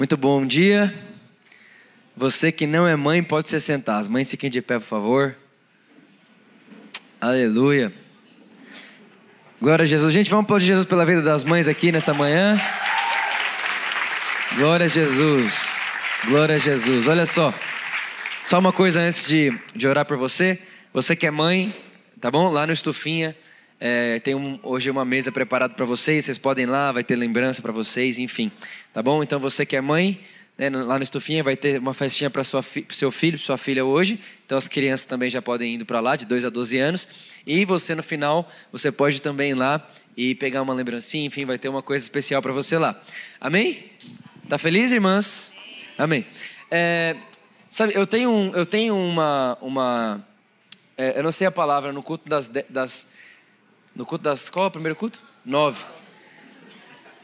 Muito bom dia. Você que não é mãe pode se sentar. As mães fiquem de pé, por favor. Aleluia. Glória a Jesus. Gente, vamos aplaudir Jesus pela vida das mães aqui nessa manhã. Glória a Jesus. Glória a Jesus. Olha só. Só uma coisa antes de, de orar por você. Você que é mãe, tá bom? Lá no Estufinha. É, tem um, hoje uma mesa preparada para vocês. Vocês podem ir lá, vai ter lembrança para vocês, enfim. Tá bom? Então você que é mãe, né, lá no Estufinha vai ter uma festinha para o seu filho, sua filha hoje. Então as crianças também já podem ir para lá, de 2 a 12 anos. E você no final, você pode também ir lá e pegar uma lembrancinha, enfim, vai ter uma coisa especial para você lá. Amém? Tá feliz, irmãs? Amém. É, sabe, eu tenho, eu tenho uma, uma é, eu não sei a palavra no culto das, das no culto das qual é o primeiro culto? Nove.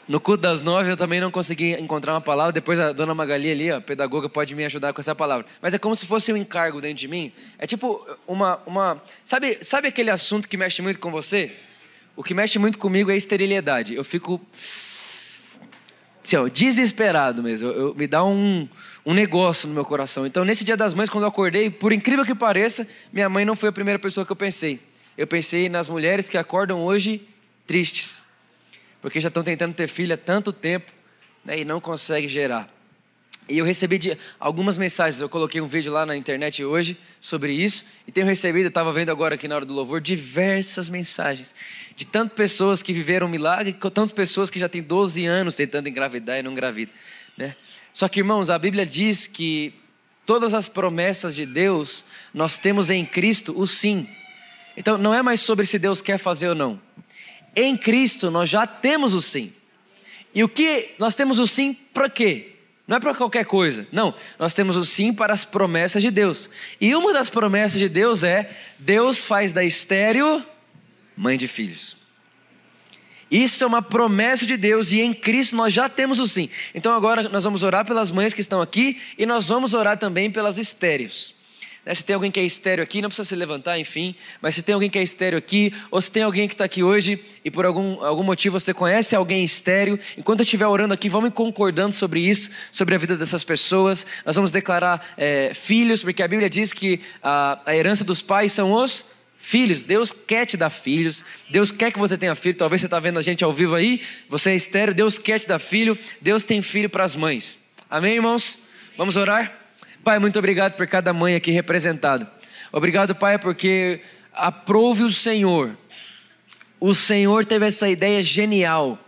No culto das nove eu também não consegui encontrar uma palavra. Depois a dona Magali ali, a pedagoga, pode me ajudar com essa palavra. Mas é como se fosse um encargo dentro de mim. É tipo uma. uma sabe, sabe aquele assunto que mexe muito com você? O que mexe muito comigo é a esterilidade. Eu fico. Assim, ó, desesperado mesmo. Eu, eu, me dá um, um negócio no meu coração. Então, nesse dia das mães, quando eu acordei, por incrível que pareça, minha mãe não foi a primeira pessoa que eu pensei. Eu pensei nas mulheres que acordam hoje tristes porque já estão tentando ter filho há tanto tempo né, e não conseguem gerar. E eu recebi de, algumas mensagens, eu coloquei um vídeo lá na internet hoje sobre isso, e tenho recebido, estava vendo agora aqui na hora do louvor, diversas mensagens de tantas pessoas que viveram um milagre, tantas pessoas que já têm 12 anos tentando engravidar e não engravidam. Né? Só que, irmãos, a Bíblia diz que todas as promessas de Deus, nós temos em Cristo o sim. Então, não é mais sobre se Deus quer fazer ou não em Cristo nós já temos o sim. E o que nós temos o sim para quê? Não é para qualquer coisa. Não, nós temos o sim para as promessas de Deus. E uma das promessas de Deus é: Deus faz da estéreo mãe de filhos. Isso é uma promessa de Deus e em Cristo nós já temos o sim. Então agora nós vamos orar pelas mães que estão aqui e nós vamos orar também pelas estéreos. Né? Se tem alguém que é estéreo aqui, não precisa se levantar, enfim. Mas se tem alguém que é estéreo aqui, ou se tem alguém que está aqui hoje e por algum, algum motivo você conhece alguém estéreo, enquanto eu estiver orando aqui, vamos concordando sobre isso, sobre a vida dessas pessoas. Nós vamos declarar é, filhos, porque a Bíblia diz que a, a herança dos pais são os filhos. Deus quer te dar filhos. Deus quer que você tenha filho. Talvez você está vendo a gente ao vivo aí. Você é estéreo. Deus quer te dar filho. Deus tem filho para as mães. Amém, irmãos? Vamos orar? Pai, muito obrigado por cada mãe aqui representada. Obrigado, Pai, porque aprove o Senhor. O Senhor teve essa ideia genial.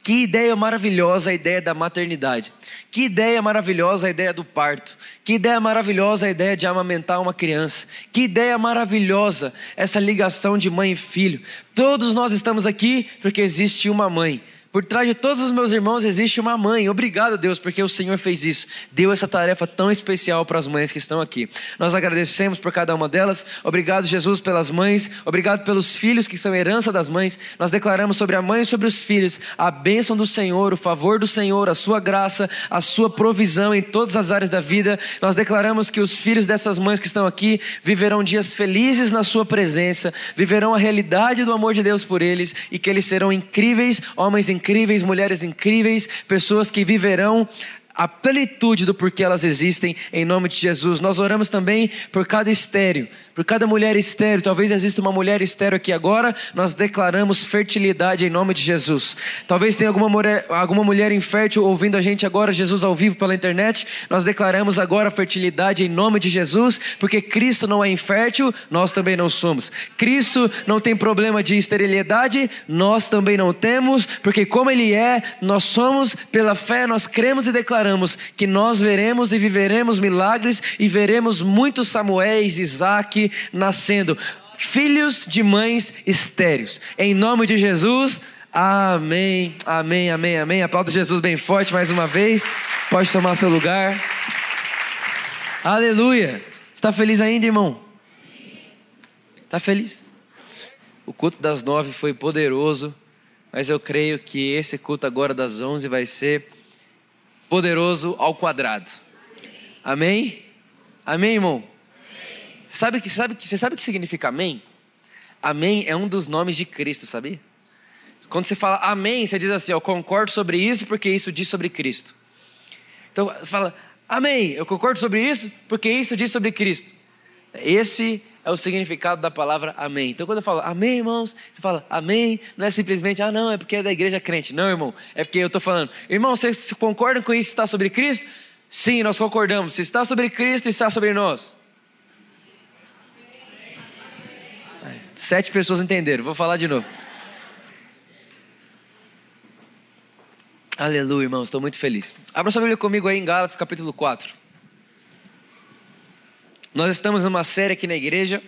Que ideia maravilhosa a ideia da maternidade. Que ideia maravilhosa a ideia do parto. Que ideia maravilhosa a ideia de amamentar uma criança. Que ideia maravilhosa essa ligação de mãe e filho. Todos nós estamos aqui porque existe uma mãe. Por trás de todos os meus irmãos existe uma mãe. Obrigado, Deus, porque o Senhor fez isso. Deu essa tarefa tão especial para as mães que estão aqui. Nós agradecemos por cada uma delas. Obrigado, Jesus, pelas mães. Obrigado pelos filhos que são herança das mães. Nós declaramos sobre a mãe e sobre os filhos a bênção do Senhor, o favor do Senhor, a sua graça, a sua provisão em todas as áreas da vida. Nós declaramos que os filhos dessas mães que estão aqui viverão dias felizes na sua presença, viverão a realidade do amor de Deus por eles e que eles serão incríveis homens incríveis incríveis, mulheres incríveis, pessoas que viverão a plenitude do porquê elas existem, em nome de Jesus. Nós oramos também por cada estéreo, por cada mulher estéreo, talvez exista uma mulher estéreo aqui agora, nós declaramos fertilidade em nome de Jesus. Talvez tenha alguma mulher, alguma mulher infértil ouvindo a gente agora, Jesus ao vivo pela internet, nós declaramos agora fertilidade em nome de Jesus, porque Cristo não é infértil, nós também não somos. Cristo não tem problema de esterilidade, nós também não temos, porque como Ele é, nós somos, pela fé, nós cremos e declaramos que nós veremos e viveremos milagres e veremos muitos Samuéis, Isaac, nascendo. filhos de mães estéreos. Em nome de Jesus, amém, amém, amém, amém. Aplauda Jesus bem forte mais uma vez. Pode tomar seu lugar. Aleluia. Está feliz ainda, irmão? Está feliz? O culto das nove foi poderoso, mas eu creio que esse culto agora das onze vai ser poderoso ao quadrado. Amém? Amém, irmão? Sabe que, sabe, você sabe o que significa amém? Amém é um dos nomes de Cristo, sabia? Quando você fala amém, você diz assim: Eu concordo sobre isso porque isso diz sobre Cristo. Então você fala amém, eu concordo sobre isso porque isso diz sobre Cristo. Esse é o significado da palavra amém. Então, quando eu falo amém, irmãos, você fala amém, não é simplesmente, ah, não, é porque é da igreja crente. Não, irmão, é porque eu estou falando, irmão, vocês concordam com isso está sobre Cristo? Sim, nós concordamos. Se está sobre Cristo, está sobre nós. Sete pessoas entenderam, vou falar de novo. Aleluia, irmãos, estou muito feliz. Abra sua Bíblia comigo aí em Gálatas capítulo 4. Nós estamos numa série aqui na igreja.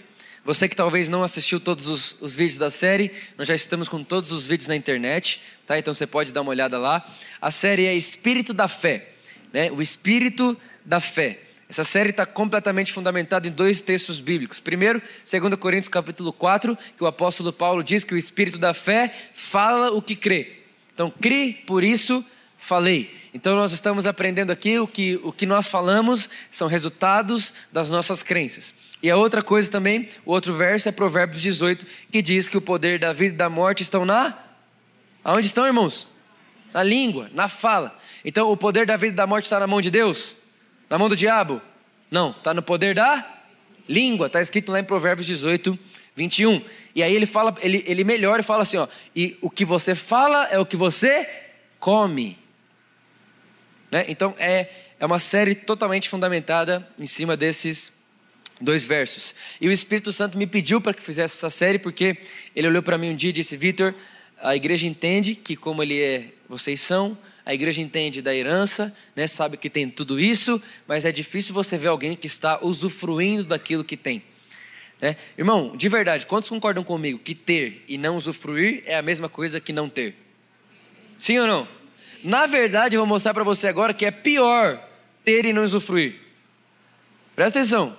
Você que talvez não assistiu todos os, os, vídeos da série, nós já estamos com todos os vídeos na internet, tá? Então você pode dar uma olhada lá. A série é Espírito da Fé, né? O Espírito da Fé. Essa série está completamente fundamentada em dois textos bíblicos. Primeiro, 2 Coríntios capítulo 4, que o apóstolo Paulo diz que o espírito da fé fala o que crê. Então, crê, por isso falei. Então, nós estamos aprendendo aqui o que, o que nós falamos são resultados das nossas crenças. E a outra coisa também, o outro verso é Provérbios 18, que diz que o poder da vida e da morte estão na. Aonde estão, irmãos? Na língua, na fala. Então, o poder da vida e da morte está na mão de Deus? Na mão do diabo? Não, está no poder da língua, está escrito lá em Provérbios 18, 21. E aí ele fala, ele, ele melhora e fala assim: ó, e o que você fala é o que você come. Né? Então é, é uma série totalmente fundamentada em cima desses dois versos. E o Espírito Santo me pediu para que fizesse essa série, porque ele olhou para mim um dia e disse: Vitor, a igreja entende que, como ele é, vocês são, a igreja entende da herança, né, sabe que tem tudo isso, mas é difícil você ver alguém que está usufruindo daquilo que tem. Né? Irmão, de verdade, quantos concordam comigo que ter e não usufruir é a mesma coisa que não ter? Sim ou não? Na verdade, eu vou mostrar para você agora que é pior ter e não usufruir. Presta atenção.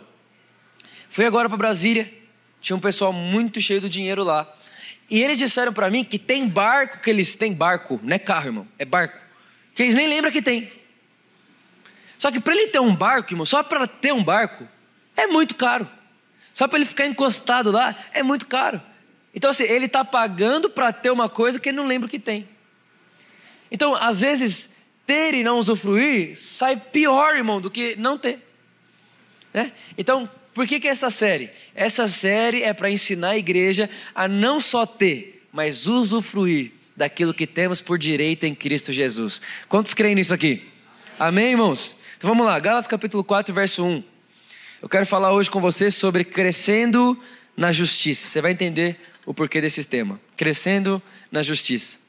Fui agora para Brasília, tinha um pessoal muito cheio do dinheiro lá. E eles disseram para mim que tem barco que eles têm barco, não é carro, irmão, é barco que eles nem lembram que tem. Só que para ele ter um barco, irmão, só para ter um barco, é muito caro. Só para ele ficar encostado lá, é muito caro. Então, assim, ele está pagando para ter uma coisa que ele não lembra que tem. Então, às vezes, ter e não usufruir sai pior, irmão, do que não ter. Né? Então, por que, que essa série? Essa série é para ensinar a igreja a não só ter, mas usufruir daquilo que temos por direito em Cristo Jesus. Quantos creem nisso aqui? Amém, irmãos? Então vamos lá, Gálatas capítulo 4, verso 1. Eu quero falar hoje com você sobre crescendo na justiça. Você vai entender o porquê desse tema. Crescendo na justiça.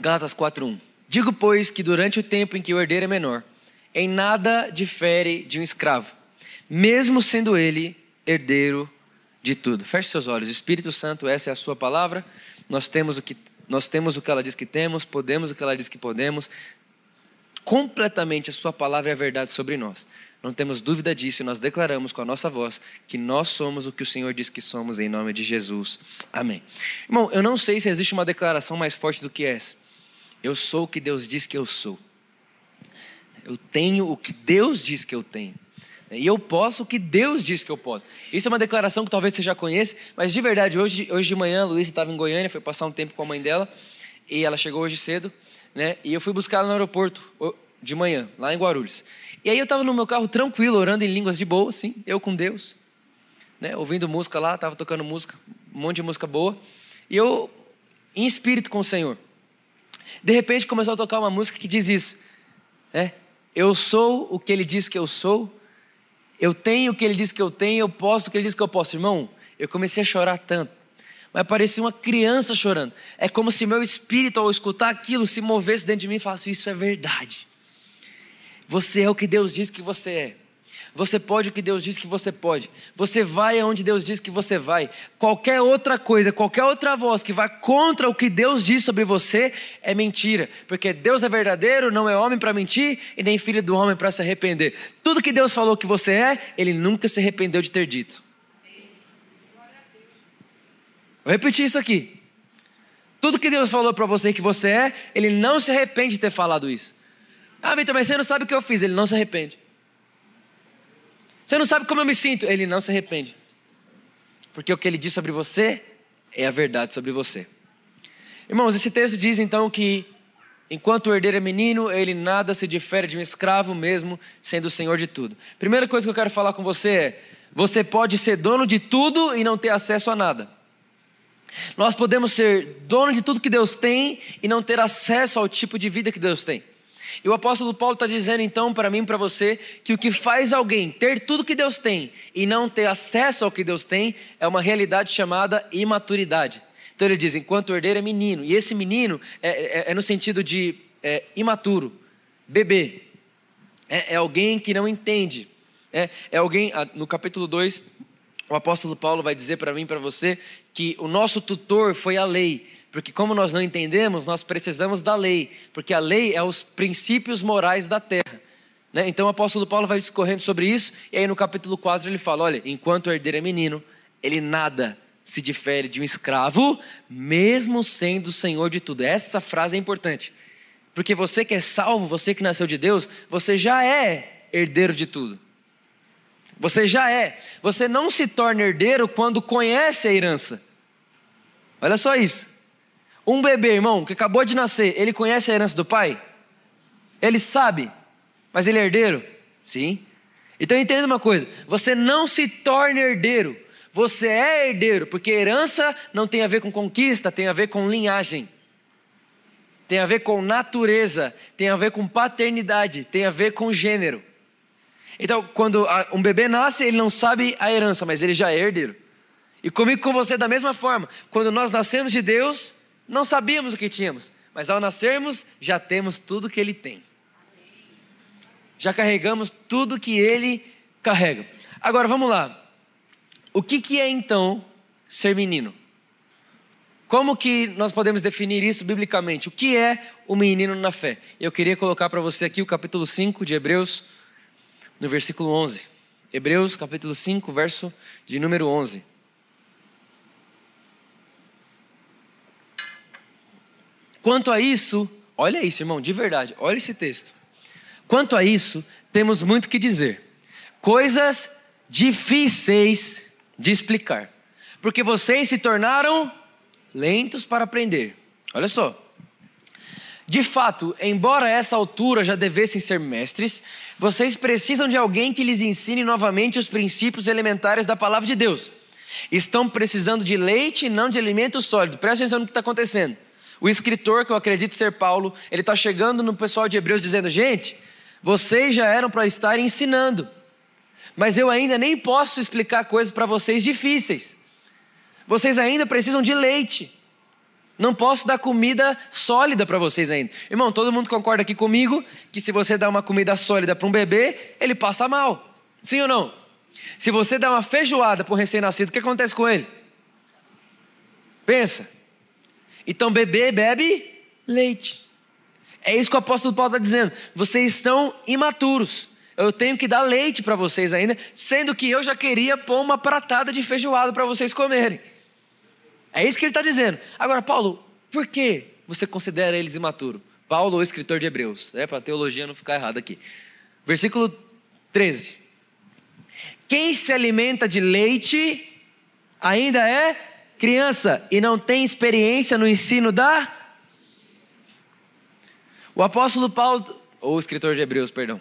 Gálatas 1. Digo, pois, que durante o tempo em que o herdeiro é menor, em nada difere de um escravo, mesmo sendo ele herdeiro de tudo. Feche seus olhos. Espírito Santo, essa é a sua palavra. Nós temos o que nós temos o que ela diz que temos, podemos o que ela diz que podemos. Completamente a sua palavra é a verdade sobre nós. Não temos dúvida disso e nós declaramos com a nossa voz que nós somos o que o Senhor diz que somos em nome de Jesus. Amém. Irmão, eu não sei se existe uma declaração mais forte do que essa. Eu sou o que Deus diz que eu sou. Eu tenho o que Deus diz que eu tenho. E eu posso o que Deus diz que eu posso. Isso é uma declaração que talvez você já conheça, mas de verdade, hoje, hoje de manhã, a Luísa estava em Goiânia, foi passar um tempo com a mãe dela, e ela chegou hoje cedo, né? E eu fui buscar ela no aeroporto de manhã, lá em Guarulhos. E aí eu estava no meu carro tranquilo, orando em línguas de boa, assim, eu com Deus, né? Ouvindo música lá, estava tocando música, um monte de música boa, e eu em espírito com o Senhor. De repente começou a tocar uma música que diz isso, né? Eu sou o que Ele diz que eu sou eu tenho o que ele diz que eu tenho, eu posso o que ele diz que eu posso. Irmão, eu comecei a chorar tanto. Mas parecia uma criança chorando. É como se meu espírito, ao escutar aquilo, se movesse dentro de mim e falasse: Isso é verdade. Você é o que Deus diz que você é. Você pode o que Deus diz que você pode. Você vai aonde Deus diz que você vai. Qualquer outra coisa, qualquer outra voz que vá contra o que Deus diz sobre você é mentira. Porque Deus é verdadeiro, não é homem para mentir e nem filho do homem para se arrepender. Tudo que Deus falou que você é, ele nunca se arrependeu de ter dito. Vou repetir isso aqui. Tudo que Deus falou para você que você é, Ele não se arrepende de ter falado isso. Ah, Vitor, mas você não sabe o que eu fiz. Ele não se arrepende. Você não sabe como eu me sinto. Ele não se arrepende. Porque o que ele diz sobre você é a verdade sobre você. Irmãos, esse texto diz então que enquanto o herdeiro é menino, ele nada se difere de um escravo mesmo, sendo o senhor de tudo. Primeira coisa que eu quero falar com você é: você pode ser dono de tudo e não ter acesso a nada. Nós podemos ser dono de tudo que Deus tem e não ter acesso ao tipo de vida que Deus tem. E o apóstolo Paulo está dizendo então para mim e para você que o que faz alguém ter tudo que Deus tem e não ter acesso ao que Deus tem é uma realidade chamada imaturidade. Então ele diz: enquanto o herdeiro é menino, e esse menino é, é, é no sentido de é, imaturo, bebê, é, é, alguém que não entende. É, é alguém, no capítulo 2, o apóstolo Paulo vai dizer para mim e para você que o nosso tutor foi a lei, porque como nós não entendemos, nós precisamos da lei, porque a lei é os princípios morais da terra. Né? Então o apóstolo Paulo vai discorrendo sobre isso, e aí no capítulo 4 ele fala: olha, enquanto o herdeiro é menino, ele nada se difere de um escravo, mesmo sendo o senhor de tudo. Essa frase é importante, porque você que é salvo, você que nasceu de Deus, você já é herdeiro de tudo. Você já é. Você não se torna herdeiro quando conhece a herança. Olha só isso. Um bebê, irmão, que acabou de nascer, ele conhece a herança do pai? Ele sabe, mas ele é herdeiro? Sim. Então entenda uma coisa: você não se torna herdeiro, você é herdeiro, porque herança não tem a ver com conquista, tem a ver com linhagem, tem a ver com natureza, tem a ver com paternidade, tem a ver com gênero. Então, quando um bebê nasce, ele não sabe a herança, mas ele já é herdeiro. E comigo com você da mesma forma. Quando nós nascemos de Deus, não sabíamos o que tínhamos, mas ao nascermos já temos tudo que ele tem. Já carregamos tudo que ele carrega. Agora vamos lá. O que, que é então ser menino? Como que nós podemos definir isso biblicamente? O que é o menino na fé? Eu queria colocar para você aqui o capítulo 5 de Hebreus, no versículo 11. Hebreus capítulo 5, verso de número 11. Quanto a isso, olha isso, irmão, de verdade, olha esse texto. Quanto a isso, temos muito que dizer. Coisas difíceis de explicar. Porque vocês se tornaram lentos para aprender. Olha só. De fato, embora a essa altura já devessem ser mestres, vocês precisam de alguém que lhes ensine novamente os princípios elementares da palavra de Deus. Estão precisando de leite e não de alimento sólido. Presta atenção no que está acontecendo. O escritor, que eu acredito ser Paulo, ele está chegando no pessoal de Hebreus dizendo: gente, vocês já eram para estar ensinando, mas eu ainda nem posso explicar coisas para vocês difíceis. Vocês ainda precisam de leite. Não posso dar comida sólida para vocês ainda. Irmão, todo mundo concorda aqui comigo que se você dá uma comida sólida para um bebê, ele passa mal. Sim ou não? Se você dá uma feijoada para um recém-nascido, o que acontece com ele? Pensa. Então, bebê bebe leite. É isso que o apóstolo Paulo está dizendo. Vocês estão imaturos. Eu tenho que dar leite para vocês ainda, sendo que eu já queria pôr uma pratada de feijoada para vocês comerem. É isso que ele está dizendo. Agora, Paulo, por que você considera eles imaturos? Paulo, o escritor de Hebreus, é para a teologia não ficar errada aqui. Versículo 13. Quem se alimenta de leite ainda é criança e não tem experiência no ensino da. O apóstolo Paulo, ou o escritor de Hebreus, perdão,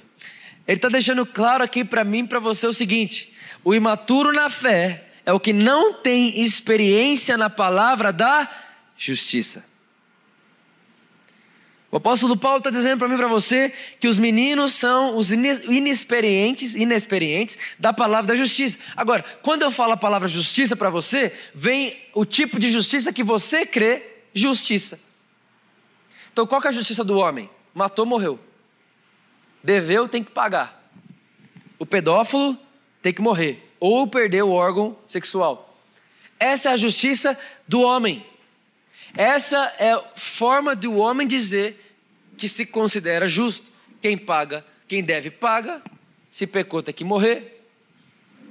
ele está deixando claro aqui para mim e para você o seguinte: o imaturo na fé é o que não tem experiência na palavra da justiça. O apóstolo Paulo está dizendo para mim e para você que os meninos são os inexperientes, inexperientes da palavra da justiça. Agora, quando eu falo a palavra justiça para você, vem o tipo de justiça que você crê justiça. Então, qual é a justiça do homem? Matou, morreu. Deveu, tem que pagar. o pedófilo tem que morrer ou perder o órgão sexual. Essa é a justiça do homem. Essa é a forma do homem dizer que se considera justo. Quem paga, quem deve paga. Se pecou tem que morrer.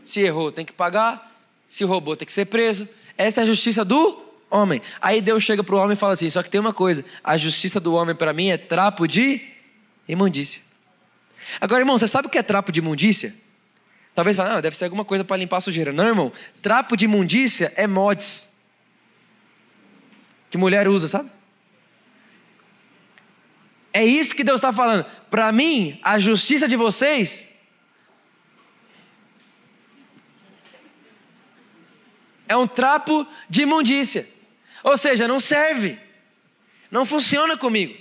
Se errou tem que pagar. Se roubou tem que ser preso. Essa é a justiça do homem. Aí Deus chega para o homem e fala assim: só que tem uma coisa, a justiça do homem para mim é trapo de imundícia. Agora, irmão, você sabe o que é trapo de imundícia? Talvez fale, ah, deve ser alguma coisa para limpar a sujeira. Não, irmão. Trapo de imundícia é mods. Que mulher usa, sabe? É isso que Deus está falando. Para mim, a justiça de vocês é um trapo de imundícia. Ou seja, não serve. Não funciona comigo.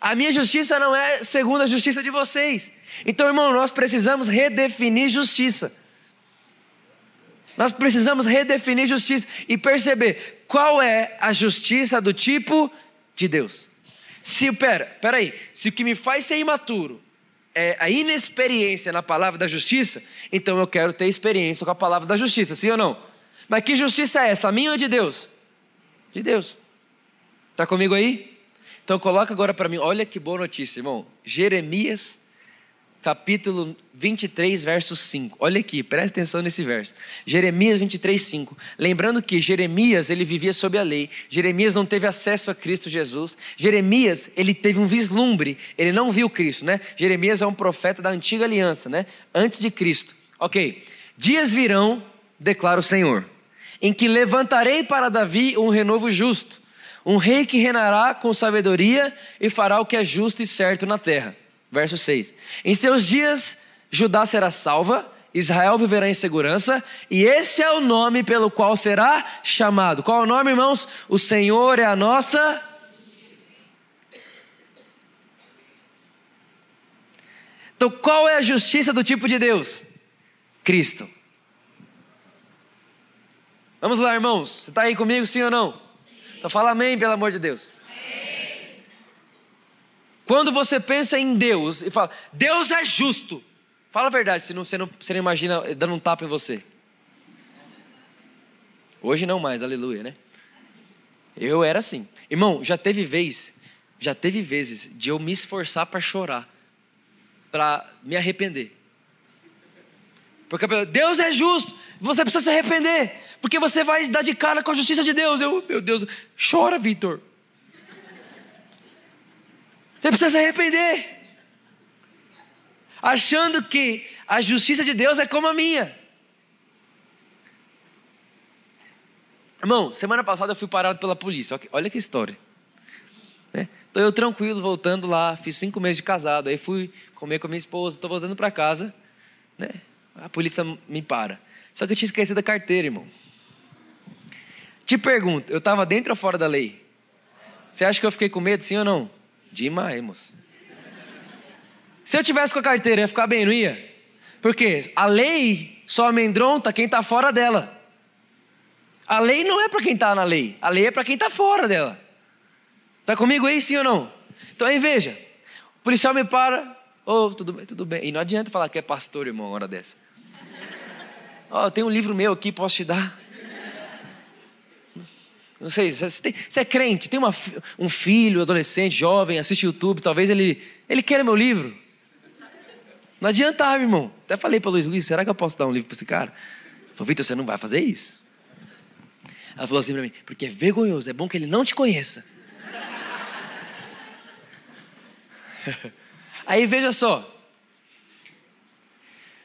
A minha justiça não é segundo a justiça de vocês. Então, irmão, nós precisamos redefinir justiça. Nós precisamos redefinir justiça e perceber qual é a justiça do tipo de Deus. Se, pera, pera aí, se o que me faz ser imaturo é a inexperiência na palavra da justiça, então eu quero ter experiência com a palavra da justiça, sim ou não? Mas que justiça é essa, a minha ou de Deus? De Deus. Está comigo aí? Então coloca agora para mim, olha que boa notícia, irmão. Jeremias capítulo 23, verso 5. Olha aqui, presta atenção nesse verso. Jeremias 23, 5. Lembrando que Jeremias, ele vivia sob a lei. Jeremias não teve acesso a Cristo Jesus. Jeremias, ele teve um vislumbre, ele não viu Cristo, né? Jeremias é um profeta da antiga aliança, né? Antes de Cristo. OK. Dias virão, declara o Senhor, em que levantarei para Davi um renovo justo, um rei que reinará com sabedoria e fará o que é justo e certo na terra verso 6. Em seus dias, Judá será salva, Israel viverá em segurança, e esse é o nome pelo qual será chamado. Qual é o nome, irmãos? O Senhor é a nossa. Então, qual é a justiça do tipo de Deus? Cristo. Vamos lá, irmãos. Você está aí comigo, sim ou não? Então fala amém, pelo amor de Deus. Quando você pensa em Deus e fala, Deus é justo, fala a verdade, senão você não, você não imagina dando um tapa em você. Hoje não mais, aleluia, né? Eu era assim. Irmão, já teve vez, já teve vezes de eu me esforçar para chorar, para me arrepender. Porque Deus é justo, você precisa se arrepender, porque você vai dar de cara com a justiça de Deus. Eu, meu Deus, chora, Vitor. Você precisa se arrepender. Achando que a justiça de Deus é como a minha. Irmão, semana passada eu fui parado pela polícia. Olha que história. Né? Eu tranquilo, voltando lá, fiz cinco meses de casado. Aí fui comer com a minha esposa, estou voltando para casa. Né? A polícia me para. Só que eu tinha esquecido da carteira, irmão. Te pergunto, eu estava dentro ou fora da lei? Você acha que eu fiquei com medo, sim ou não? Demais, moço. Se eu tivesse com a carteira, ia ficar bem, não ia? Porque a lei só amedronta quem está fora dela. A lei não é para quem está na lei, a lei é para quem está fora dela. Está comigo aí, sim ou não? Então aí veja, o policial me para, ô, oh, tudo bem, tudo bem. E não adianta falar que é pastor, irmão, hora dessa. Ó, oh, tem um livro meu aqui, posso te dar? Não sei, você, tem, você é crente, tem uma, um filho, adolescente, jovem, assiste YouTube, talvez ele, ele queira meu livro. Não adianta, irmão. Até falei para Luiz Luiz, será que eu posso dar um livro para esse cara? Falou, Vitor, você não vai fazer isso. Ela falou assim para mim, porque é vergonhoso, é bom que ele não te conheça. Aí veja só.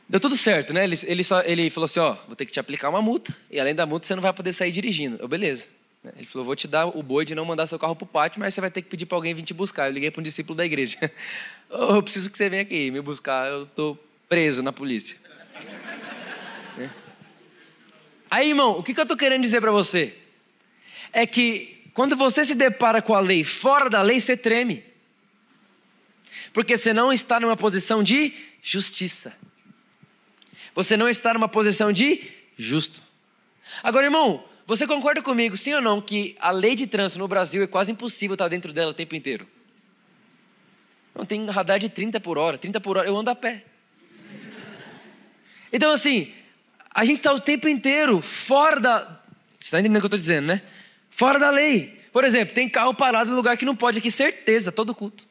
Deu tudo certo, né? Ele, ele, só, ele falou assim: ó, vou ter que te aplicar uma multa, e além da multa você não vai poder sair dirigindo. Eu, beleza. Né? Ele falou: Vou te dar o boi de não mandar seu carro para o pátio, mas você vai ter que pedir para alguém vir te buscar. Eu liguei para um discípulo da igreja: oh, Eu preciso que você venha aqui me buscar, eu estou preso na polícia. né? Aí, irmão, o que, que eu estou querendo dizer para você? É que quando você se depara com a lei fora da lei, você treme. Porque você não está numa posição de justiça. Você não está numa posição de justo. Agora, irmão, você concorda comigo, sim ou não, que a lei de trânsito no Brasil é quase impossível estar dentro dela o tempo inteiro? Não tem radar de 30 por hora, 30 por hora, eu ando a pé. Então, assim, a gente está o tempo inteiro fora da. Você está entendendo o que eu estou dizendo, né? Fora da lei. Por exemplo, tem carro parado no lugar que não pode aqui, certeza, todo culto.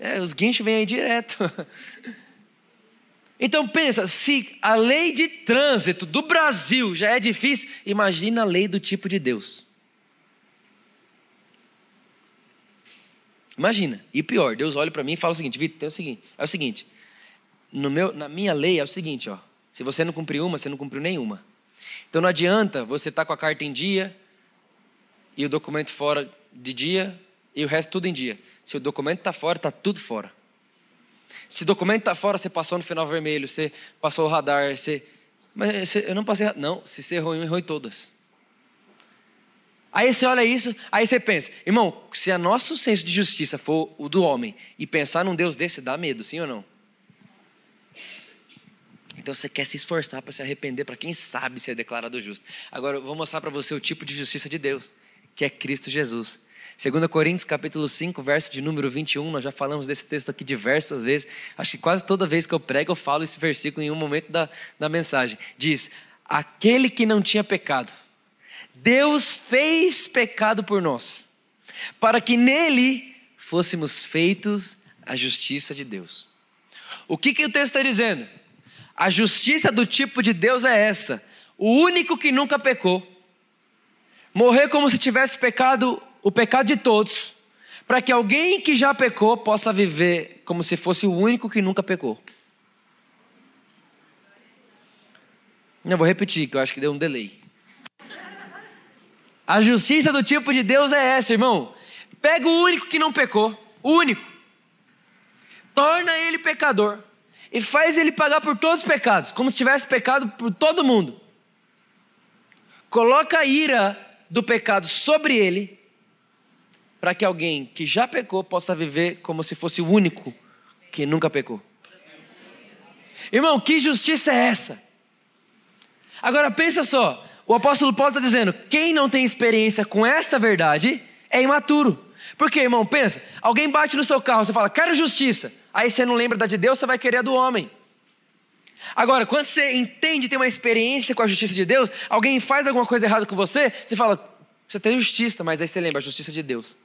É, os guinchos vêm aí direto. Então pensa, se a lei de trânsito do Brasil já é difícil, imagina a lei do tipo de Deus. Imagina. E pior, Deus olha para mim e fala o seguinte, Vitor, tem o seguinte, é o seguinte, no meu, na minha lei é o seguinte, ó, se você não cumpriu uma, você não cumpriu nenhuma. Então não adianta você estar tá com a carta em dia e o documento fora de dia e o resto tudo em dia. Se o documento está fora, está tudo fora. Se o documento está fora, você passou no final vermelho, você passou o radar, você. Mas eu não passei. Não, se você errou em errou em todas. Aí você olha isso, aí você pensa, irmão, se a nosso senso de justiça for o do homem e pensar num Deus desse, dá medo, sim ou não? Então você quer se esforçar para se arrepender, para quem sabe ser declarado justo. Agora eu vou mostrar para você o tipo de justiça de Deus, que é Cristo Jesus. 2 Coríntios capítulo 5, verso de número 21, nós já falamos desse texto aqui diversas vezes. Acho que quase toda vez que eu prego eu falo esse versículo em um momento da, da mensagem. Diz: Aquele que não tinha pecado, Deus fez pecado por nós, para que nele fôssemos feitos a justiça de Deus. O que, que o texto está dizendo? A justiça do tipo de Deus é essa: o único que nunca pecou, morrer como se tivesse pecado o pecado de todos, para que alguém que já pecou possa viver como se fosse o único que nunca pecou. Não vou repetir, que eu acho que deu um delay. A justiça do tipo de Deus é essa, irmão. Pega o único que não pecou, o único, torna ele pecador e faz ele pagar por todos os pecados, como se tivesse pecado por todo mundo. Coloca a ira do pecado sobre ele para que alguém que já pecou possa viver como se fosse o único que nunca pecou. Irmão, que justiça é essa? Agora pensa só, o apóstolo Paulo está dizendo: quem não tem experiência com essa verdade é imaturo. Porque, irmão, pensa, alguém bate no seu carro, você fala, quero justiça. Aí você não lembra da de Deus, você vai querer a do homem. Agora, quando você entende, tem uma experiência com a justiça de Deus, alguém faz alguma coisa errada com você, você fala, você tem justiça, mas aí você lembra a justiça de Deus.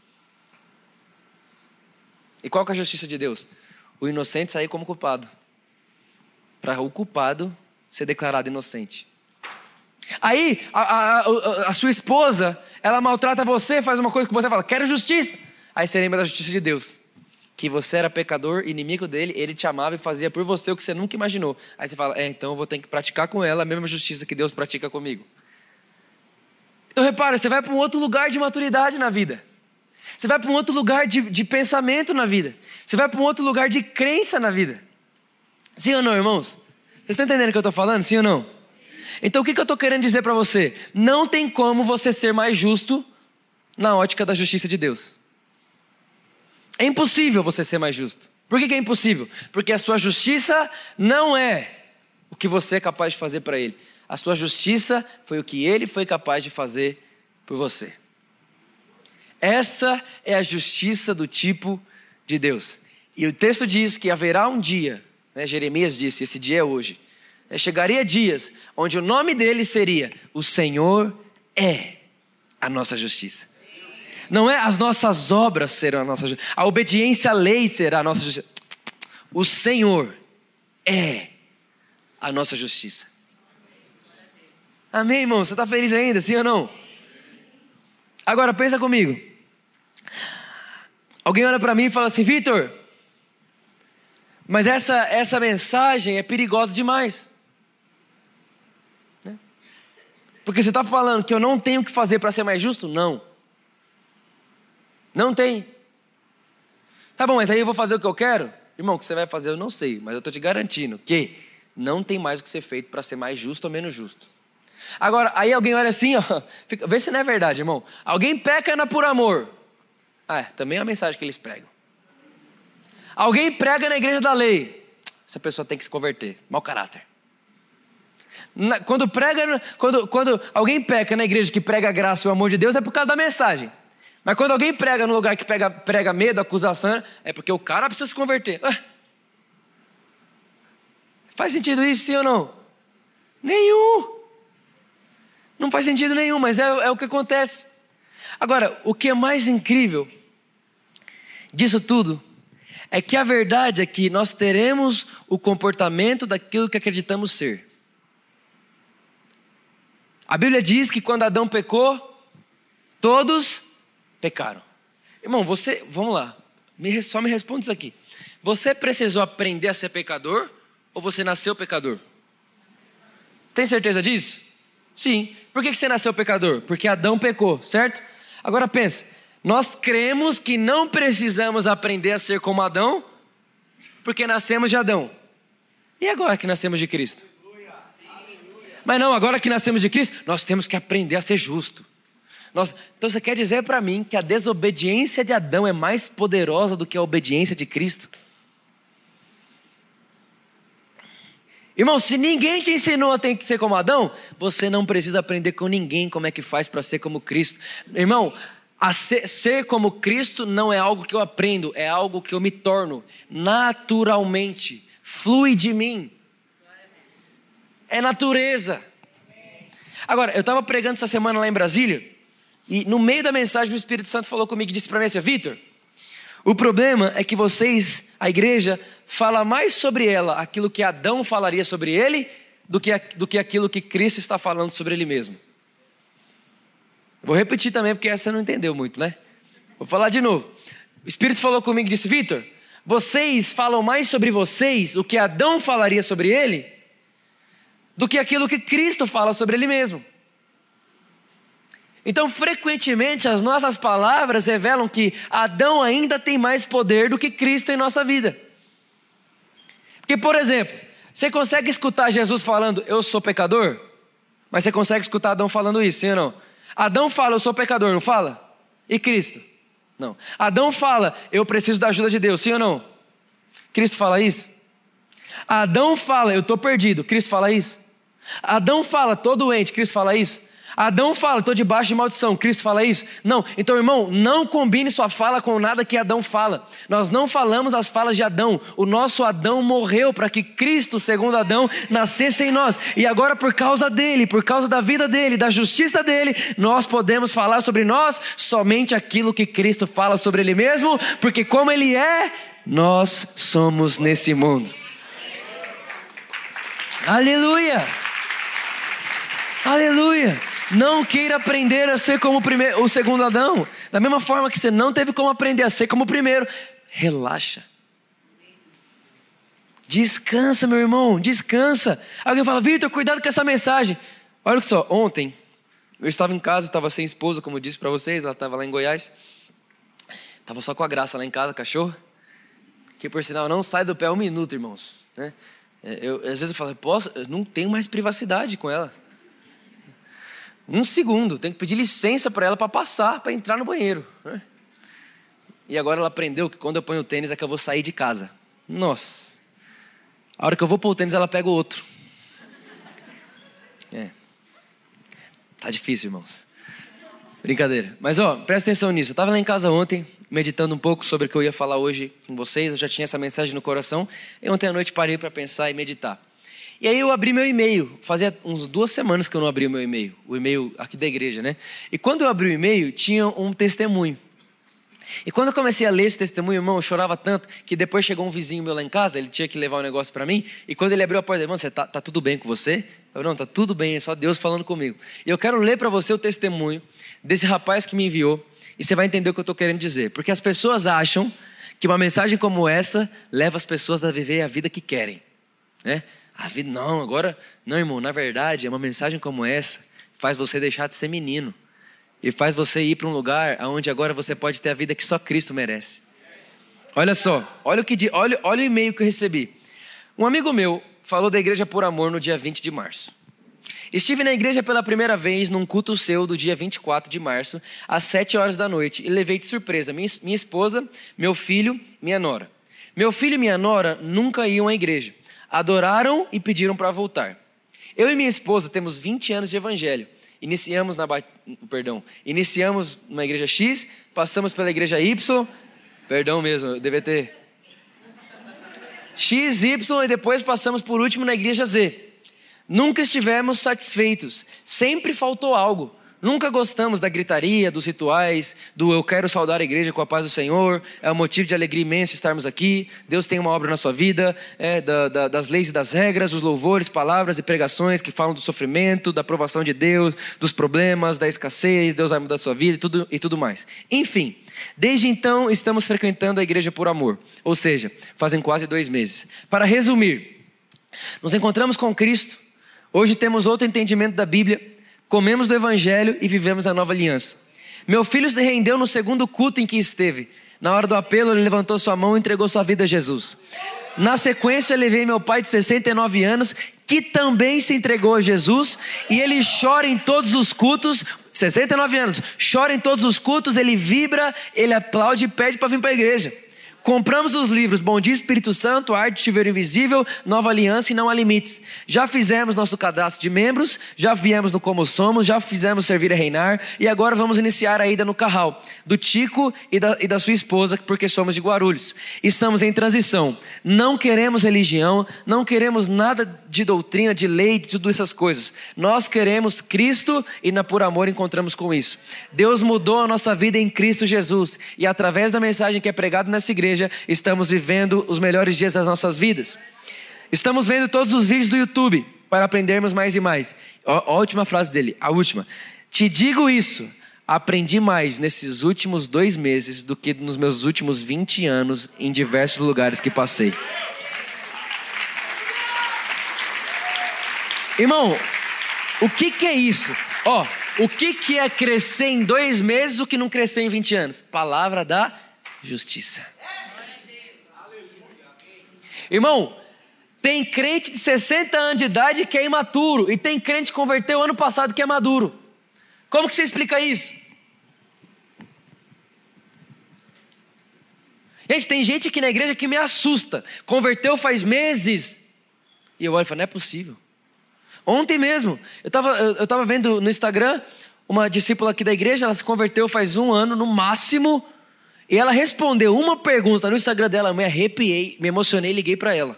E qual é a justiça de Deus? O inocente sair como culpado. Para o culpado ser declarado inocente. Aí, a, a, a, sua esposa, ela maltrata você, faz uma coisa que você fala, quero justiça. Aí você lembra da justiça de Deus. Que você era pecador, inimigo dele, ele te amava e fazia por você o que você nunca imaginou. Aí você fala, é, então eu vou ter que praticar com ela a mesma justiça que Deus pratica comigo. Então repara, você vai para um outro lugar de maturidade na vida. Você vai para um outro lugar de, de pensamento na vida. Você vai para um outro lugar de crença na vida. Sim ou não, irmãos? Vocês estão entendendo o que eu estou falando? Sim ou não? Então o que, que eu estou querendo dizer para você? Não tem como você ser mais justo na ótica da justiça de Deus. É impossível você ser mais justo. Por que, que é impossível? Porque a sua justiça não é o que você é capaz de fazer para Ele. A sua justiça foi o que Ele foi capaz de fazer por você. Essa é a justiça do tipo de Deus. E o texto diz que haverá um dia, né, Jeremias disse, esse dia é hoje. Né, chegaria dias onde o nome dele seria: O Senhor é a nossa justiça. Não é as nossas obras serão a nossa justiça, a obediência à lei será a nossa justiça. O Senhor é a nossa justiça. Amém, irmão? Você está feliz ainda, sim ou não? Agora pensa comigo. Alguém olha para mim e fala assim: Vitor, mas essa, essa mensagem é perigosa demais. Né? Porque você está falando que eu não tenho o que fazer para ser mais justo? Não. Não tem. Tá bom, mas aí eu vou fazer o que eu quero? Irmão, o que você vai fazer eu não sei, mas eu estou te garantindo que não tem mais o que ser feito para ser mais justo ou menos justo. Agora, aí alguém olha assim, ó, fica, vê se não é verdade, irmão. Alguém peca na por amor. Ah, é, também é a mensagem que eles pregam. Alguém prega na igreja da lei. Essa pessoa tem que se converter. Mau caráter. Na, quando prega, quando, quando alguém peca na igreja que prega a graça e o amor de Deus, é por causa da mensagem. Mas quando alguém prega no lugar que prega, prega medo, acusação, é porque o cara precisa se converter. Ah. Faz sentido isso, sim ou não? Nenhum. Não faz sentido nenhum, mas é, é o que acontece. Agora, o que é mais incrível disso tudo é que a verdade é que nós teremos o comportamento daquilo que acreditamos ser. A Bíblia diz que quando Adão pecou, todos pecaram. Irmão, você, vamos lá, me, só me responde isso aqui. Você precisou aprender a ser pecador ou você nasceu pecador? Tem certeza disso? Sim. Por que você nasceu pecador? Porque Adão pecou, certo? Agora pense, nós cremos que não precisamos aprender a ser como Adão, porque nascemos de Adão. E agora que nascemos de Cristo? Mas não, agora que nascemos de Cristo, nós temos que aprender a ser justo. Nós, então você quer dizer para mim que a desobediência de Adão é mais poderosa do que a obediência de Cristo? Irmão, se ninguém te ensinou a ter que ser como Adão, você não precisa aprender com ninguém como é que faz para ser como Cristo. Irmão, ser, ser, como Cristo não é algo que eu aprendo, é algo que eu me torno naturalmente, flui de mim. É natureza. Agora, eu estava pregando essa semana lá em Brasília, e no meio da mensagem o Espírito Santo falou comigo e disse para mim assim: Vitor, o problema é que vocês, a igreja, fala mais sobre ela aquilo que Adão falaria sobre ele do que, do que aquilo que Cristo está falando sobre ele mesmo. Vou repetir também, porque essa não entendeu muito, né? Vou falar de novo. O Espírito falou comigo e disse: Vitor, vocês falam mais sobre vocês, o que Adão falaria sobre ele, do que aquilo que Cristo fala sobre ele mesmo. Então, frequentemente, as nossas palavras revelam que Adão ainda tem mais poder do que Cristo em nossa vida. Porque, por exemplo, você consegue escutar Jesus falando, Eu sou pecador? Mas você consegue escutar Adão falando isso, sim ou não? Adão fala, Eu sou pecador, não fala? E Cristo? Não. Adão fala, Eu preciso da ajuda de Deus, sim ou não? Cristo fala isso? Adão fala, Eu estou perdido, Cristo fala isso? Adão fala, Estou doente, Cristo fala isso? Adão fala, estou debaixo de maldição. Cristo fala isso? Não. Então, irmão, não combine sua fala com nada que Adão fala. Nós não falamos as falas de Adão. O nosso Adão morreu para que Cristo, segundo Adão, nascesse em nós. E agora, por causa dele, por causa da vida dele, da justiça dele, nós podemos falar sobre nós somente aquilo que Cristo fala sobre ele mesmo, porque como ele é, nós somos nesse mundo. Aleluia! Aleluia! Não queira aprender a ser como o, primeiro, o segundo Adão. Da mesma forma que você não teve como aprender a ser como o primeiro. Relaxa. Descansa, meu irmão, descansa. Alguém fala, Vitor, cuidado com essa mensagem. Olha só, ontem eu estava em casa, estava sem esposa, como eu disse para vocês, ela estava lá em Goiás. Estava só com a graça lá em casa, cachorro. Que por sinal não sai do pé um minuto, irmãos. Né? Eu, às vezes eu falo, posso, eu não tenho mais privacidade com ela. Um segundo, tem que pedir licença para ela para passar, para entrar no banheiro. Né? E agora ela aprendeu que quando eu ponho o tênis é que eu vou sair de casa. Nossa. A hora que eu vou pôr o tênis, ela pega o outro. É. Tá difícil, irmãos. Brincadeira. Mas ó, presta atenção nisso. Eu estava lá em casa ontem, meditando um pouco sobre o que eu ia falar hoje com vocês. Eu já tinha essa mensagem no coração. E ontem à noite parei para pensar e meditar. E aí eu abri meu e-mail. Fazia uns duas semanas que eu não abri o meu e-mail, o e-mail aqui da igreja, né? E quando eu abri o e-mail, tinha um testemunho. E quando eu comecei a ler esse testemunho, irmão, eu chorava tanto que depois chegou um vizinho meu lá em casa, ele tinha que levar um negócio para mim, e quando ele abriu a porta, irmão, você tá, tá tudo bem com você? Eu não, tá tudo bem, é só Deus falando comigo. E eu quero ler para você o testemunho desse rapaz que me enviou, e você vai entender o que eu estou querendo dizer. Porque as pessoas acham que uma mensagem como essa leva as pessoas a viver a vida que querem, né? A vida, não, agora, não, irmão, na verdade, é uma mensagem como essa faz você deixar de ser menino e faz você ir para um lugar onde agora você pode ter a vida que só Cristo merece. Olha só, olha o que olha, olha o e-mail que eu recebi. Um amigo meu falou da igreja por amor no dia 20 de março. Estive na igreja pela primeira vez num culto seu do dia 24 de março, às 7 horas da noite, e levei de surpresa minha, minha esposa, meu filho, minha nora. Meu filho e minha nora nunca iam à igreja adoraram e pediram para voltar. Eu e minha esposa temos 20 anos de evangelho. Iniciamos na perdão, iniciamos na igreja X, passamos pela igreja Y, perdão mesmo, eu ter X, Y e depois passamos por último na igreja Z. Nunca estivemos satisfeitos, sempre faltou algo. Nunca gostamos da gritaria, dos rituais, do eu quero saudar a igreja com a paz do Senhor, é um motivo de alegria imensa estarmos aqui. Deus tem uma obra na sua vida, é, da, da, das leis e das regras, os louvores, palavras e pregações que falam do sofrimento, da aprovação de Deus, dos problemas, da escassez, Deus vai mudar a sua vida e tudo, e tudo mais. Enfim, desde então estamos frequentando a igreja por amor, ou seja, fazem quase dois meses. Para resumir, nos encontramos com Cristo, hoje temos outro entendimento da Bíblia comemos do Evangelho e vivemos a nova aliança. Meu filho se rendeu no segundo culto em que esteve. Na hora do apelo, ele levantou sua mão e entregou sua vida a Jesus. Na sequência, levei meu pai de 69 anos, que também se entregou a Jesus, e ele chora em todos os cultos, 69 anos, chora em todos os cultos, ele vibra, ele aplaude e pede para vir para a igreja. Compramos os livros Bom Dia Espírito Santo, Arte de Chiveiro Invisível, Nova Aliança e Não Há Limites. Já fizemos nosso cadastro de membros, já viemos no Como Somos, já fizemos Servir a Reinar e agora vamos iniciar a ida no Carral, do Tico e da, e da sua esposa, porque somos de Guarulhos. Estamos em transição. Não queremos religião, não queremos nada de doutrina, de lei, de tudo essas coisas. Nós queremos Cristo e na Por Amor encontramos com isso. Deus mudou a nossa vida em Cristo Jesus e através da mensagem que é pregada nessa igreja, estamos vivendo os melhores dias das nossas vidas. Estamos vendo todos os vídeos do YouTube para aprendermos mais e mais. a última frase dele, a última. Te digo isso, aprendi mais nesses últimos dois meses do que nos meus últimos 20 anos em diversos lugares que passei. Irmão, o que, que é isso? Ó, o que, que é crescer em dois meses o que não crescer em 20 anos? Palavra da justiça. Irmão, tem crente de 60 anos de idade que é imaturo, e tem crente que converteu ano passado que é maduro. Como que você explica isso? Gente, tem gente aqui na igreja que me assusta. Converteu faz meses. E eu olho e falo, não é possível. Ontem mesmo, eu estava eu, eu vendo no Instagram uma discípula aqui da igreja, ela se converteu faz um ano no máximo. E ela respondeu uma pergunta no Instagram dela, eu me arrepiei, me emocionei e liguei para ela.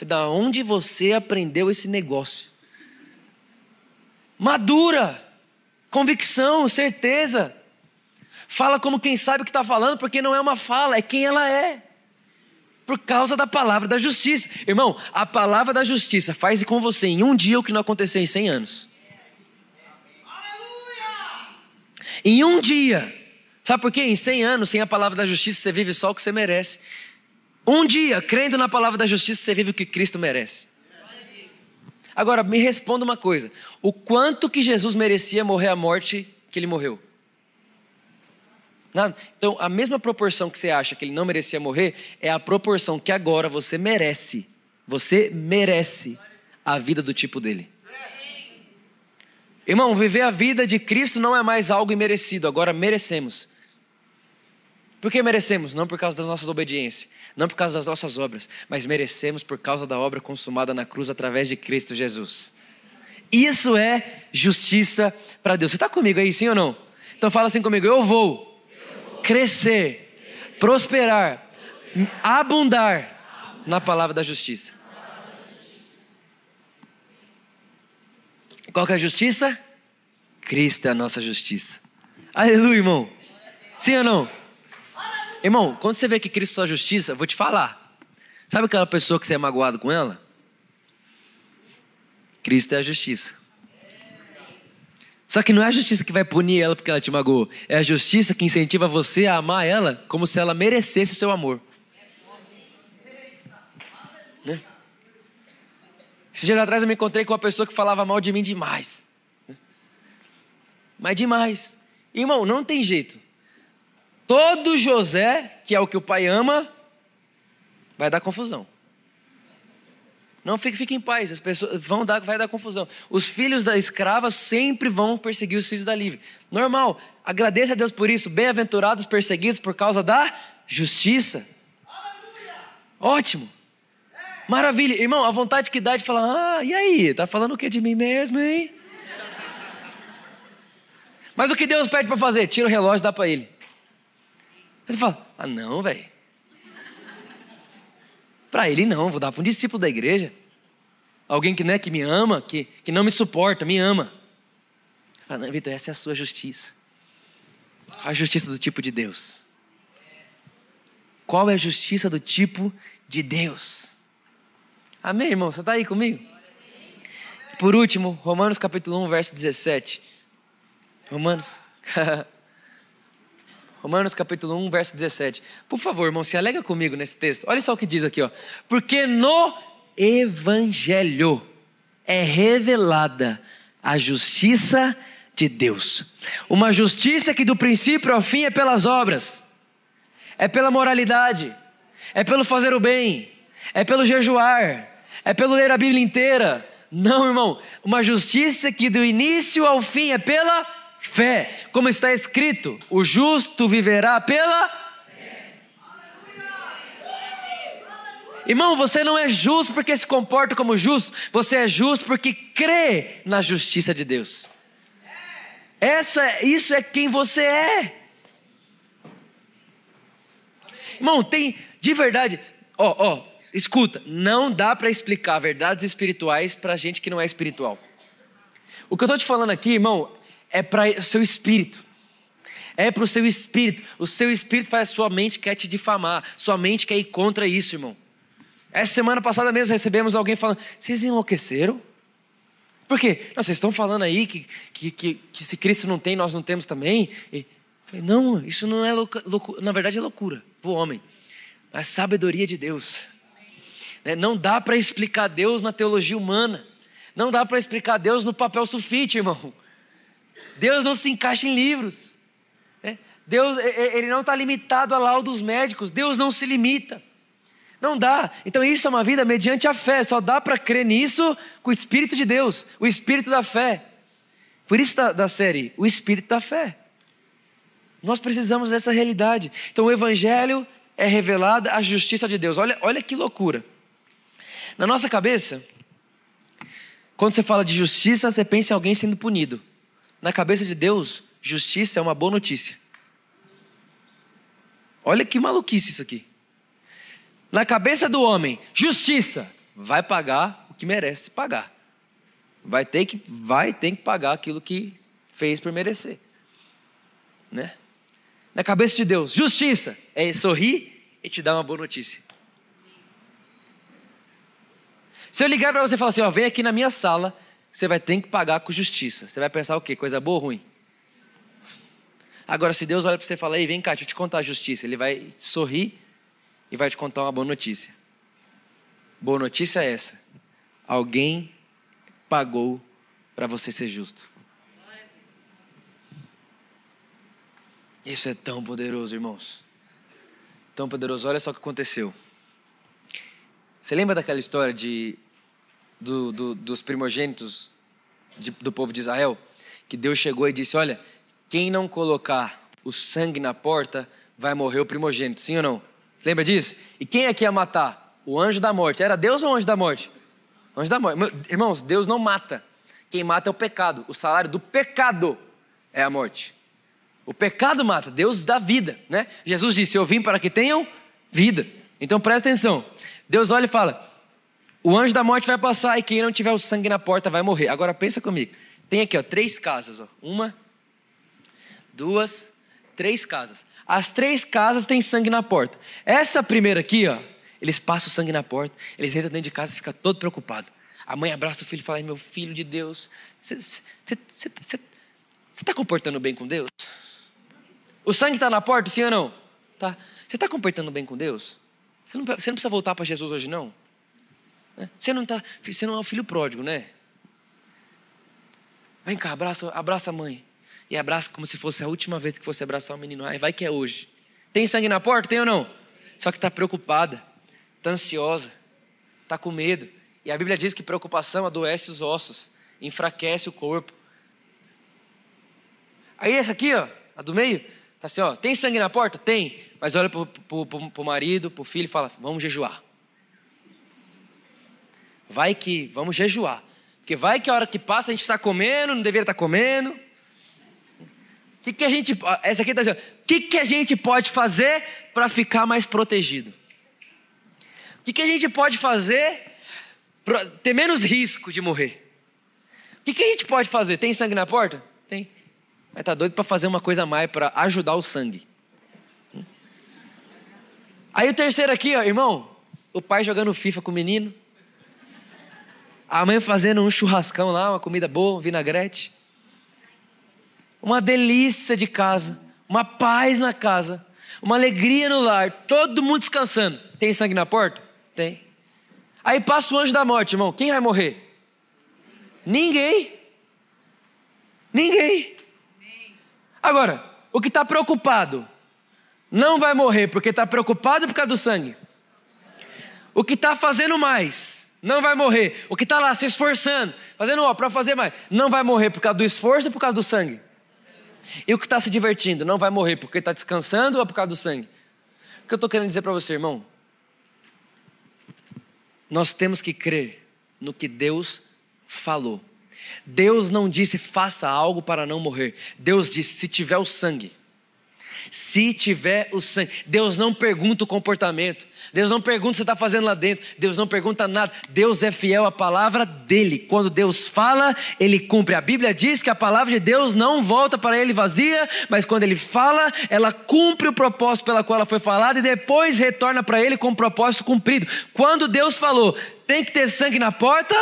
Da onde você aprendeu esse negócio? Madura, convicção, certeza. Fala como quem sabe o que está falando, porque não é uma fala, é quem ela é. Por causa da palavra da justiça. Irmão, a palavra da justiça faz com você em um dia o que não aconteceu em cem anos. Em um dia Sabe por quê? Em 100 anos, sem a palavra da justiça, você vive só o que você merece. Um dia, crendo na palavra da justiça, você vive o que Cristo merece. Agora, me responda uma coisa: o quanto que Jesus merecia morrer a morte que ele morreu? Nada. Então, a mesma proporção que você acha que ele não merecia morrer, é a proporção que agora você merece. Você merece a vida do tipo dele. Irmão, viver a vida de Cristo não é mais algo imerecido, agora merecemos. Por que merecemos? Não por causa das nossas obediências, não por causa das nossas obras, mas merecemos por causa da obra consumada na cruz através de Cristo Jesus. Isso é justiça para Deus. Você está comigo aí, sim ou não? Então fala assim comigo: eu vou, eu vou crescer, prosperar, abundar, na palavra da justiça. Qual que é a justiça? Cristo é a nossa justiça. Aleluia, irmão. Sim ou não? Irmão, quando você vê que Cristo é a justiça, vou te falar. Sabe aquela pessoa que você é magoado com ela? Cristo é a justiça. Só que não é a justiça que vai punir ela porque ela te magoou. É a justiça que incentiva você a amar ela como se ela merecesse o seu amor. Né? Esses dias atrás eu me encontrei com uma pessoa que falava mal de mim demais. Né? Mas demais. Irmão, não tem jeito. Todo José, que é o que o pai ama, vai dar confusão. Não fique, fique em paz, as pessoas vão dar, vai dar confusão. Os filhos da escrava sempre vão perseguir os filhos da livre. Normal. Agradeça a Deus por isso. Bem-aventurados perseguidos por causa da justiça. Ótimo. Maravilha. Irmão, a vontade que dá de falar, ah, e aí? Tá falando o que de mim mesmo, hein? Mas o que Deus pede para fazer? Tira o relógio e dá para ele. Aí você fala, ah não, velho. Para ele, não, vou dar para um discípulo da igreja. Alguém que, né, que me ama, que, que não me suporta, me ama. Fala, Vitor, essa é a sua justiça. A justiça do tipo de Deus. Qual é a justiça do tipo de Deus? Amém, irmão? Você está aí comigo? Por último, Romanos capítulo 1, verso 17. Romanos. Romanos capítulo 1, verso 17. Por favor, irmão, se alega comigo nesse texto. Olha só o que diz aqui, ó. Porque no evangelho é revelada a justiça de Deus. Uma justiça que do princípio ao fim é pelas obras, é pela moralidade, é pelo fazer o bem, é pelo jejuar, é pelo ler a Bíblia inteira. Não, irmão, uma justiça que do início ao fim é pela fé, como está escrito: o justo viverá pela fé. Irmão, você não é justo porque se comporta como justo, você é justo porque crê na justiça de Deus. Essa, isso é quem você é. Irmão, tem de verdade, ó, ó, escuta, não dá para explicar verdades espirituais para gente que não é espiritual. O que eu estou te falando aqui, irmão, é para o seu espírito. É para o seu espírito. O seu espírito faz a sua mente quer te difamar. Sua mente quer ir contra isso, irmão. Essa semana passada mesmo recebemos alguém falando: vocês enlouqueceram? Por quê? Não, vocês estão falando aí que, que, que, que, se Cristo não tem, nós não temos também. E, falei, não, isso não é loucura. Na verdade é loucura para o homem. Mas é sabedoria de Deus. Né? Não dá para explicar Deus na teologia humana. Não dá para explicar Deus no papel sulfite, irmão. Deus não se encaixa em livros. Né? Deus, ele não está limitado a laudos médicos. Deus não se limita. Não dá. Então isso é uma vida mediante a fé. Só dá para crer nisso com o Espírito de Deus, o Espírito da fé. Por isso da, da série, o Espírito da fé. Nós precisamos dessa realidade. Então o Evangelho é revelada a justiça de Deus. Olha, olha que loucura. Na nossa cabeça, quando você fala de justiça, você pensa em alguém sendo punido. Na cabeça de Deus, justiça é uma boa notícia. Olha que maluquice isso aqui. Na cabeça do homem, justiça, vai pagar o que merece pagar. Vai ter que, vai ter que pagar aquilo que fez por merecer. Né? Na cabeça de Deus, justiça é sorrir e te dar uma boa notícia. Se eu ligar para você e falar assim, ó, vem aqui na minha sala, você vai ter que pagar com justiça. Você vai pensar o quê? Coisa boa ou ruim? Agora, se Deus olha para você e fala, ei, vem cá, deixa eu te contar a justiça, Ele vai sorrir e vai te contar uma boa notícia. Boa notícia é essa: alguém pagou para você ser justo. Isso é tão poderoso, irmãos. Tão poderoso. Olha só o que aconteceu. Você lembra daquela história de, do, do, dos primogênitos de, do povo de Israel? Que Deus chegou e disse: Olha, quem não colocar o sangue na porta vai morrer o primogênito, sim ou não? Lembra disso? E quem é que ia matar? O anjo da morte. Era Deus ou o anjo da morte? O anjo da morte. Irmãos, Deus não mata. Quem mata é o pecado. O salário do pecado é a morte. O pecado mata, Deus dá vida, né? Jesus disse: Eu vim para que tenham vida. Então presta atenção. Deus olha e fala: O anjo da morte vai passar e quem não tiver o sangue na porta vai morrer. Agora pensa comigo. Tem aqui, ó, três casas, ó. Uma, duas, três casas. As três casas têm sangue na porta. Essa primeira aqui, ó, eles passam o sangue na porta, eles entram dentro de casa e ficam todo preocupado. A mãe abraça o filho e fala: Meu filho de Deus, você está comportando bem com Deus? O sangue está na porta, sim ou não? Tá. Você está comportando bem com Deus? Você não, você não precisa voltar para Jesus hoje, não? É? Você não, tá, você não é o filho pródigo, né? Vem cá, abraça, abraça a mãe e abraça como se fosse a última vez que fosse abraçar o menino. Ai, vai que é hoje. Tem sangue na porta? Tem ou não? Só que está preocupada, está ansiosa, está com medo. E a Bíblia diz que preocupação adoece os ossos, enfraquece o corpo. Aí essa aqui, ó, a do meio, tá assim, ó, tem sangue na porta? Tem. Mas olha pro, pro marido, pro filho e fala, vamos jejuar. Vai que, vamos jejuar. Porque vai que a hora que passa a gente está comendo, não deveria estar tá comendo que, que a gente. Essa aqui está dizendo. O que, que a gente pode fazer para ficar mais protegido? que, que a gente pode fazer para ter menos risco de morrer? O que, que a gente pode fazer? Tem sangue na porta? Tem. Mas tá doido para fazer uma coisa a mais para ajudar o sangue. Aí o terceiro aqui, ó, irmão, o pai jogando FIFA com o menino. A mãe fazendo um churrascão lá, uma comida boa, um vinagrete. Uma delícia de casa, uma paz na casa, uma alegria no lar, todo mundo descansando. Tem sangue na porta? Tem. Aí passa o anjo da morte, irmão. Quem vai morrer? Ninguém. Ninguém. Agora, o que está preocupado não vai morrer porque está preocupado por causa do sangue. O que está fazendo mais não vai morrer. O que está lá se esforçando, fazendo ó para fazer mais, não vai morrer por causa do esforço ou por causa do sangue. E o que está se divertindo não vai morrer porque está descansando ou por causa do sangue. O que eu estou querendo dizer para você, irmão? Nós temos que crer no que Deus falou. Deus não disse faça algo para não morrer. Deus disse se tiver o sangue. Se tiver o sangue, Deus não pergunta o comportamento, Deus não pergunta o que você está fazendo lá dentro, Deus não pergunta nada, Deus é fiel à palavra dele. Quando Deus fala, ele cumpre. A Bíblia diz que a palavra de Deus não volta para ele vazia, mas quando ele fala, ela cumpre o propósito pela qual ela foi falada e depois retorna para ele com o propósito cumprido. Quando Deus falou, tem que ter sangue na porta,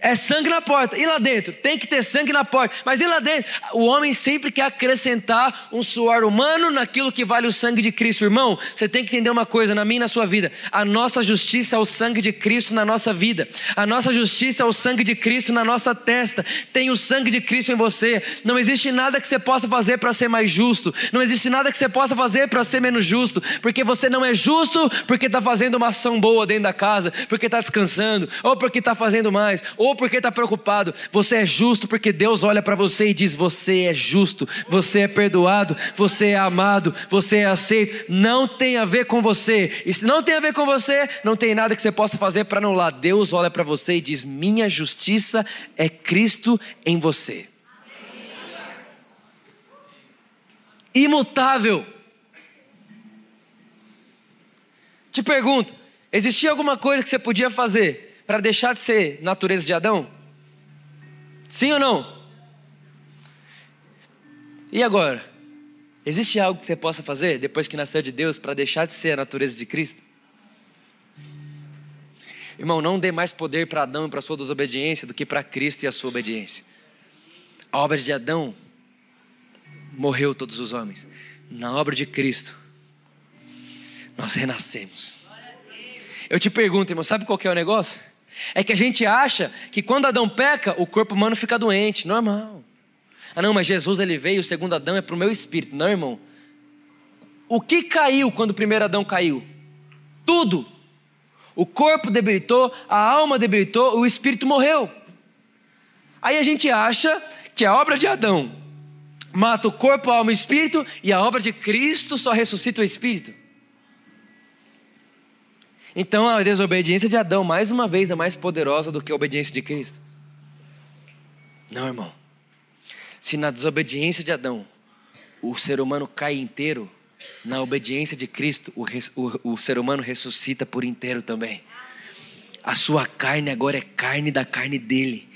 é sangue na porta. E lá dentro? Tem que ter sangue na porta. Mas e lá dentro? O homem sempre quer acrescentar um suor humano naquilo que vale o sangue de Cristo. Irmão, você tem que entender uma coisa na minha e na sua vida. A nossa justiça é o sangue de Cristo na nossa vida. A nossa justiça é o sangue de Cristo na nossa testa. Tem o sangue de Cristo em você. Não existe nada que você possa fazer para ser mais justo. Não existe nada que você possa fazer para ser menos justo. Porque você não é justo porque está fazendo uma ação boa dentro da casa, porque está descansando, ou porque está fazendo mais, ou ou porque está preocupado. Você é justo porque Deus olha para você e diz: Você é justo, você é perdoado, você é amado, você é aceito. Não tem a ver com você. E se não tem a ver com você, não tem nada que você possa fazer para anular. Deus olha para você e diz: Minha justiça é Cristo em você. Imutável. Te pergunto: existia alguma coisa que você podia fazer para deixar de ser natureza de Adão? Sim ou não? E agora? Existe algo que você possa fazer depois que nasceu de Deus para deixar de ser a natureza de Cristo? Irmão, não dê mais poder para Adão e para sua desobediência do que para Cristo e a sua obediência. A obra de Adão morreu todos os homens. Na obra de Cristo, nós renascemos. Eu te pergunto, irmão, sabe qual é o negócio? É que a gente acha que quando Adão peca, o corpo humano fica doente, normal. Ah, não, mas Jesus ele veio, o segundo Adão é para o meu espírito. Não, irmão. O que caiu quando o primeiro Adão caiu? Tudo. O corpo debilitou, a alma debilitou, o espírito morreu. Aí a gente acha que a obra de Adão mata o corpo, a alma e o espírito, e a obra de Cristo só ressuscita o espírito. Então a desobediência de Adão, mais uma vez, é mais poderosa do que a obediência de Cristo. Não, irmão. Se na desobediência de Adão o ser humano cai inteiro, na obediência de Cristo o, o, o ser humano ressuscita por inteiro também. A sua carne agora é carne da carne dele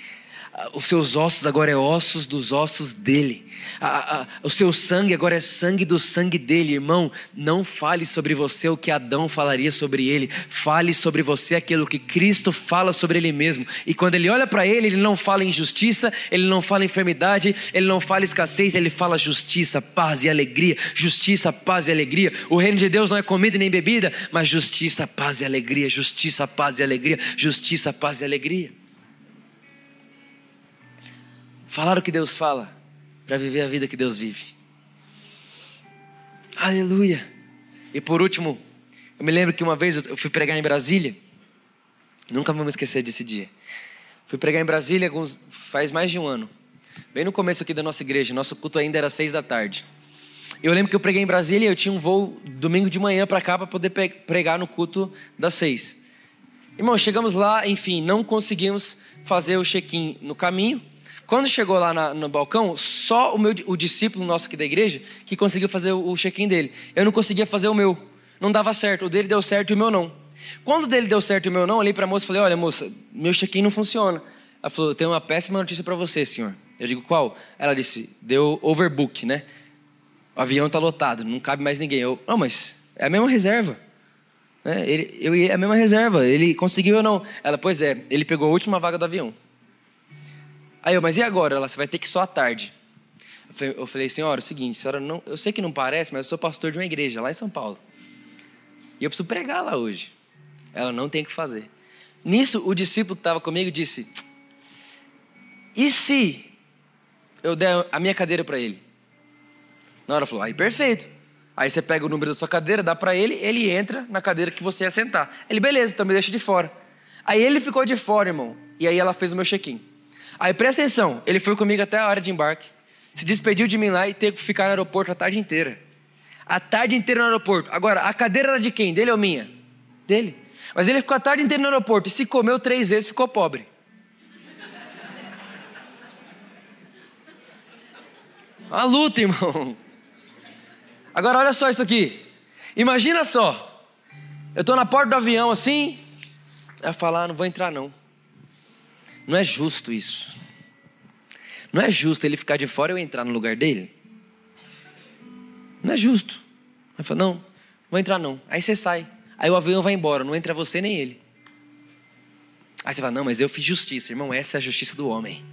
os seus ossos agora é ossos dos ossos dele, a, a, o seu sangue agora é sangue do sangue dele, irmão. Não fale sobre você o que Adão falaria sobre ele, fale sobre você aquilo que Cristo fala sobre ele mesmo. E quando ele olha para ele, ele não fala injustiça, ele não fala enfermidade, ele não fala escassez, ele fala justiça, paz e alegria. Justiça, paz e alegria. O reino de Deus não é comida nem bebida, mas justiça, paz e alegria. Justiça, paz e alegria. Justiça, paz e alegria. Falar o que Deus fala para viver a vida que Deus vive. Aleluia. E por último, eu me lembro que uma vez eu fui pregar em Brasília. Nunca vou me esquecer desse dia. Fui pregar em Brasília alguns, faz mais de um ano. Bem no começo aqui da nossa igreja. Nosso culto ainda era seis da tarde. Eu lembro que eu preguei em Brasília e eu tinha um voo domingo de manhã para cá para poder pregar no culto das seis. Irmão, chegamos lá, enfim, não conseguimos fazer o check-in no caminho. Quando chegou lá na, no balcão, só o, meu, o discípulo nosso aqui da igreja que conseguiu fazer o, o check-in dele. Eu não conseguia fazer o meu. Não dava certo. O dele deu certo e o meu não. Quando dele deu certo e o meu não, eu olhei para a moça e falei: Olha, moça, meu check-in não funciona. Ela falou: Eu tenho uma péssima notícia para você, senhor. Eu digo: Qual? Ela disse: Deu overbook, né? O avião está lotado, não cabe mais ninguém. Eu: Não, mas é a mesma reserva. É, ele, eu é a mesma reserva. Ele conseguiu ou não? Ela: Pois é, ele pegou a última vaga do avião. Aí eu: Mas e agora? Ela: Você vai ter que ir só à tarde. Eu falei: Senhora, é o seguinte, senhora não, eu sei que não parece, mas eu sou pastor de uma igreja lá em São Paulo. E eu preciso pregar lá hoje. Ela não tem o que fazer. Nisso, o discípulo que estava comigo disse: E se eu der a minha cadeira para ele? Na hora falou: Aí perfeito. Aí você pega o número da sua cadeira, dá para ele, ele entra na cadeira que você ia sentar. Ele, beleza, então me deixa de fora. Aí ele ficou de fora, irmão. E aí ela fez o meu check-in. Aí presta atenção, ele foi comigo até a hora de embarque, se despediu de mim lá e teve que ficar no aeroporto a tarde inteira. A tarde inteira no aeroporto. Agora, a cadeira era de quem? Dele ou minha? Dele. Mas ele ficou a tarde inteira no aeroporto e se comeu três vezes, ficou pobre. Uma luta, irmão. Agora olha só isso aqui. Imagina só. Eu estou na porta do avião assim. Vai falar, ah, não vou entrar não. Não é justo isso. Não é justo ele ficar de fora e eu entrar no lugar dele. Não é justo. Vai falar, não, não vou entrar não. Aí você sai. Aí o avião vai embora, não entra você nem ele. Aí você fala, não, mas eu fiz justiça, irmão, essa é a justiça do homem.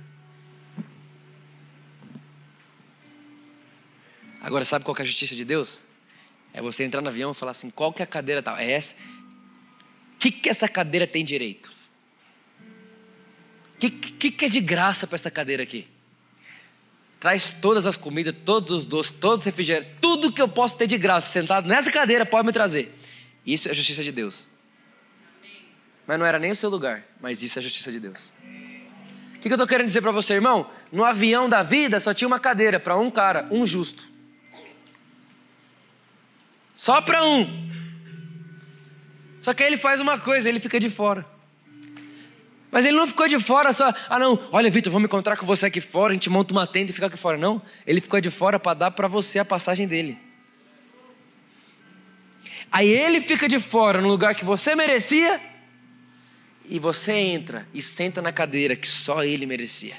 Agora, sabe qual é a justiça de Deus? É você entrar no avião e falar assim, qual que é a cadeira tal? É essa. O que, que essa cadeira tem direito? Que, que, que é de graça para essa cadeira aqui? Traz todas as comidas, todos os doces, todos os refrigerantes, tudo que eu posso ter de graça, sentado nessa cadeira, pode me trazer. Isso é justiça de Deus. Mas não era nem o seu lugar, mas isso é justiça de Deus. O que, que eu estou querendo dizer para você, irmão? No avião da vida só tinha uma cadeira para um cara, um justo. Só para um. Só que aí ele faz uma coisa, ele fica de fora. Mas ele não ficou de fora só, ah não, olha Vitor, vamos encontrar com você aqui fora, a gente monta uma tenda e fica aqui fora. Não, ele ficou de fora para dar para você a passagem dele. Aí ele fica de fora no lugar que você merecia, e você entra e senta na cadeira que só ele merecia.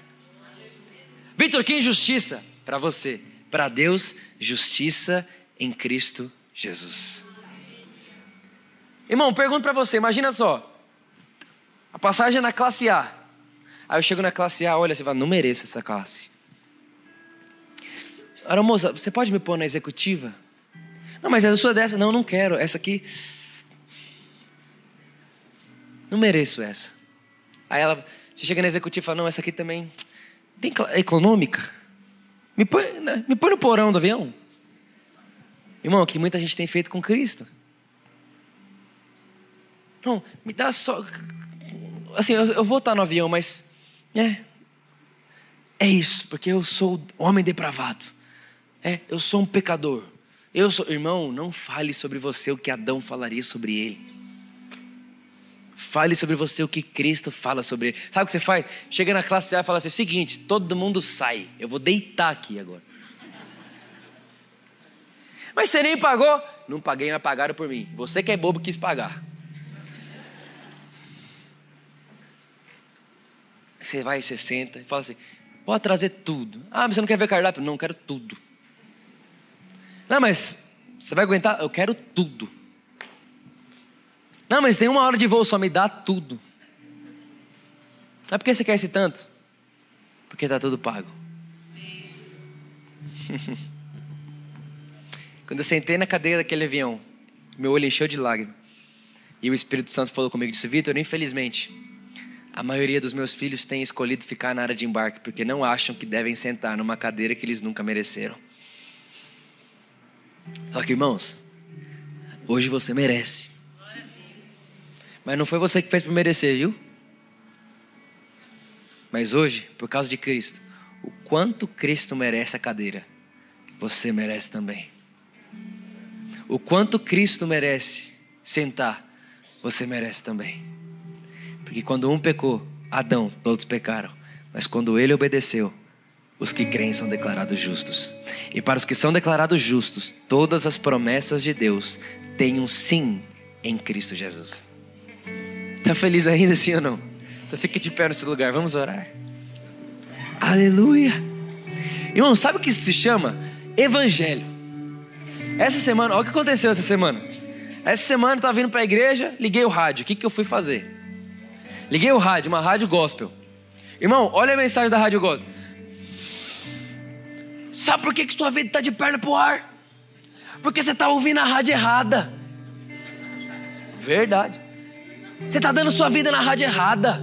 Vitor, que injustiça para você. Para Deus, justiça em Cristo Jesus. Irmão, pergunto para você, imagina só. A passagem é na classe A. Aí eu chego na classe A, olha, você fala, não mereço essa classe. Ora, moça, você pode me pôr na executiva? Não, mas a sua dessa. Não, não quero. Essa aqui. Não mereço essa. Aí ela, você chega na executiva e fala: Não, essa aqui também. Tem econômica? Me põe, né, me põe no porão do avião. Irmão, que muita gente tem feito com Cristo. Não, me dá só. Assim, eu, eu vou estar no avião, mas. É. É isso, porque eu sou homem depravado. É, eu sou um pecador. Eu sou, irmão, não fale sobre você o que Adão falaria sobre ele. Fale sobre você o que Cristo fala sobre ele. Sabe o que você faz? Chega na classe A e fala assim: seguinte, todo mundo sai. Eu vou deitar aqui agora. Mas você nem pagou? Não paguei, mas pagaram por mim. Você que é bobo quis pagar. Você vai, você senta e fala assim: pode trazer tudo. Ah, mas você não quer ver cardápio? Não, quero tudo. Não, mas você vai aguentar? Eu quero tudo. Não, mas tem uma hora de voo, só me dá tudo. Não é porque você quer esse tanto? Porque está tudo pago. Quando eu sentei na cadeira daquele avião, meu olho encheu de lágrimas. E o Espírito Santo falou comigo, disse, Vitor, infelizmente, a maioria dos meus filhos tem escolhido ficar na área de embarque, porque não acham que devem sentar numa cadeira que eles nunca mereceram. Só que, irmãos, hoje você merece. Mas não foi você que fez por merecer, viu? Mas hoje, por causa de Cristo, o quanto Cristo merece a cadeira, você merece também. O quanto Cristo merece sentar, você merece também. Porque quando um pecou, Adão, todos pecaram. Mas quando ele obedeceu, os que creem são declarados justos. E para os que são declarados justos, todas as promessas de Deus têm um sim em Cristo Jesus. Tá feliz ainda, sim ou não? Então fica de pé seu lugar, vamos orar. Aleluia. Irmão, sabe o que isso se chama? Evangelho. Essa semana, olha o que aconteceu essa semana. Essa semana eu estava vindo para a igreja, liguei o rádio. O que, que eu fui fazer? Liguei o rádio, uma rádio gospel. Irmão, olha a mensagem da rádio gospel. Sabe por que, que sua vida está de perna pro ar? Porque você está ouvindo a rádio errada. Verdade. Você está dando sua vida na rádio errada.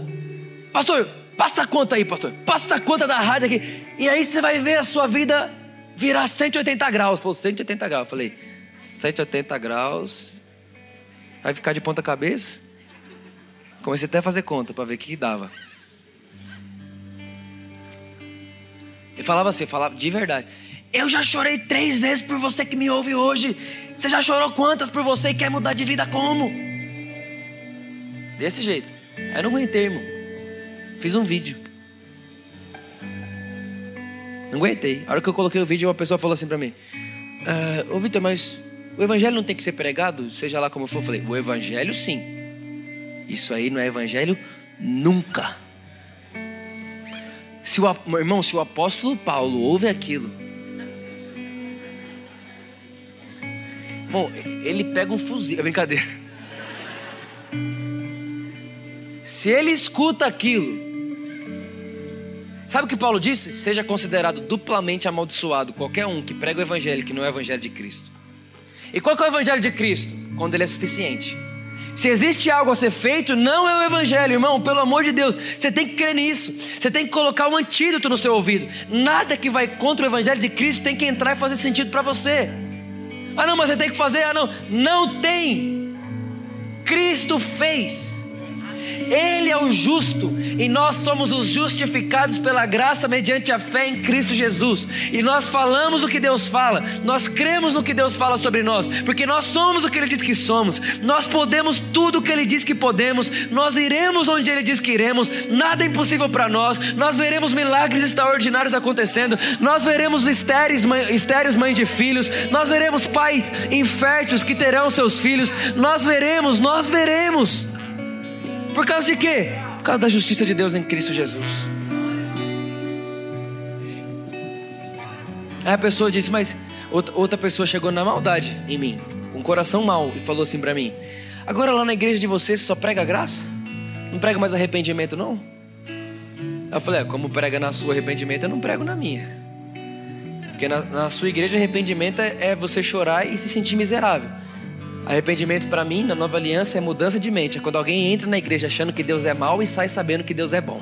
Pastor, passa a conta aí, pastor. Passa a conta da rádio aqui. E aí você vai ver a sua vida virar 180 graus. Falou 180 graus. Eu falei, 180 graus. Vai ficar de ponta cabeça? Comecei até a fazer conta para ver o que, que dava. Ele falava assim, falava de verdade. Eu já chorei três vezes por você que me ouve hoje. Você já chorou quantas por você e quer mudar de vida como? Desse jeito. Aí não aguentei, irmão. Fiz um vídeo. Não aguentei. A hora que eu coloquei o vídeo, uma pessoa falou assim para mim: ah, Ô Vitor, mas o evangelho não tem que ser pregado, seja lá como for. Eu falei: O evangelho sim. Isso aí não é evangelho nunca. Se o, irmão, se o apóstolo Paulo ouve aquilo, Bom, ele pega um fuzil. É brincadeira. Se ele escuta aquilo. Sabe o que Paulo disse? Seja considerado duplamente amaldiçoado qualquer um que prega o evangelho que não é o evangelho de Cristo. E qual é o evangelho de Cristo? Quando ele é suficiente. Se existe algo a ser feito, não é o Evangelho, irmão, pelo amor de Deus. Você tem que crer nisso. Você tem que colocar um antídoto no seu ouvido. Nada que vai contra o Evangelho de Cristo tem que entrar e fazer sentido para você. Ah, não, mas você tem que fazer. Ah, não. Não tem. Cristo fez. Ele é o justo e nós somos os justificados pela graça mediante a fé em Cristo Jesus. E nós falamos o que Deus fala, nós cremos no que Deus fala sobre nós, porque nós somos o que Ele diz que somos, nós podemos tudo o que Ele diz que podemos, nós iremos onde Ele diz que iremos, nada é impossível para nós, nós veremos milagres extraordinários acontecendo, nós veremos estéreis, mãe, estéreis mães de filhos, nós veremos pais inférteis que terão seus filhos, nós veremos, nós veremos. Por causa de quê? Por causa da justiça de Deus em Cristo Jesus. Aí a pessoa disse, mas outra pessoa chegou na maldade em mim, com o coração mau, e falou assim para mim: Agora lá na igreja de vocês só prega graça? Não prega mais arrependimento, não? Eu falei: é, Como prega na sua arrependimento, eu não prego na minha. Porque na, na sua igreja, arrependimento é, é você chorar e se sentir miserável. Arrependimento para mim, na nova aliança, é mudança de mente. É quando alguém entra na igreja achando que Deus é mau e sai sabendo que Deus é bom.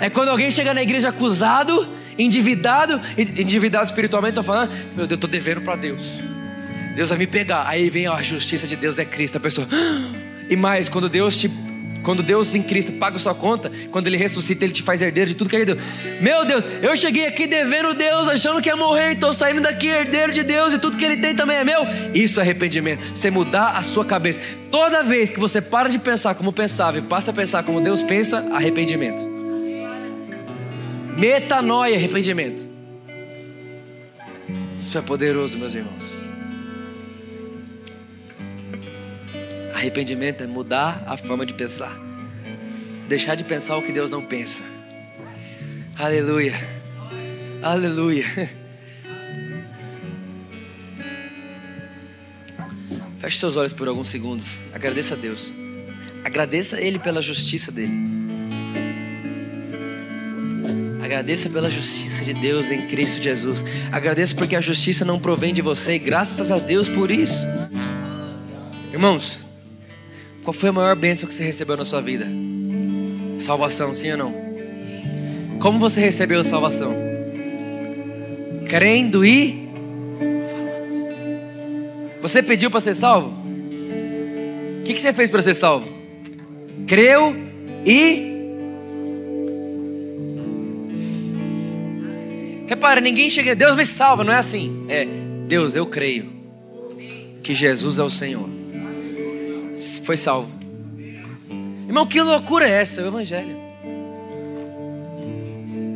É quando alguém chega na igreja acusado, endividado, endividado espiritualmente, estou falando, meu Deus, eu estou devendo para Deus. Deus vai me pegar. Aí vem a justiça de Deus é Cristo. A pessoa, ah! e mais, quando Deus te quando Deus em Cristo paga sua conta, quando Ele ressuscita, Ele te faz herdeiro de tudo que Ele deu. Meu Deus, eu cheguei aqui devendo Deus, achando que ia morrer, estou saindo daqui herdeiro de Deus e tudo que Ele tem também é meu. Isso é arrependimento. Você mudar a sua cabeça. Toda vez que você para de pensar como pensava e passa a pensar como Deus pensa, arrependimento. Metanoia, arrependimento. Isso é poderoso, meus irmãos. Arrependimento é mudar a forma de pensar. Deixar de pensar o que Deus não pensa. Aleluia. Aleluia. Feche seus olhos por alguns segundos. Agradeça a Deus. Agradeça a Ele pela justiça dele. Agradeça pela justiça de Deus em Cristo Jesus. Agradeça porque a justiça não provém de você. E graças a Deus por isso. Irmãos, qual foi a maior bênção que você recebeu na sua vida? Salvação, sim ou não? Como você recebeu a salvação? Crendo e. Você pediu para ser salvo? O que, que você fez para ser salvo? Creu e. Repara, ninguém chega, Deus me salva, não é assim. É, Deus, eu creio que Jesus é o Senhor foi salvo. Irmão, que loucura é essa? É o Evangelho.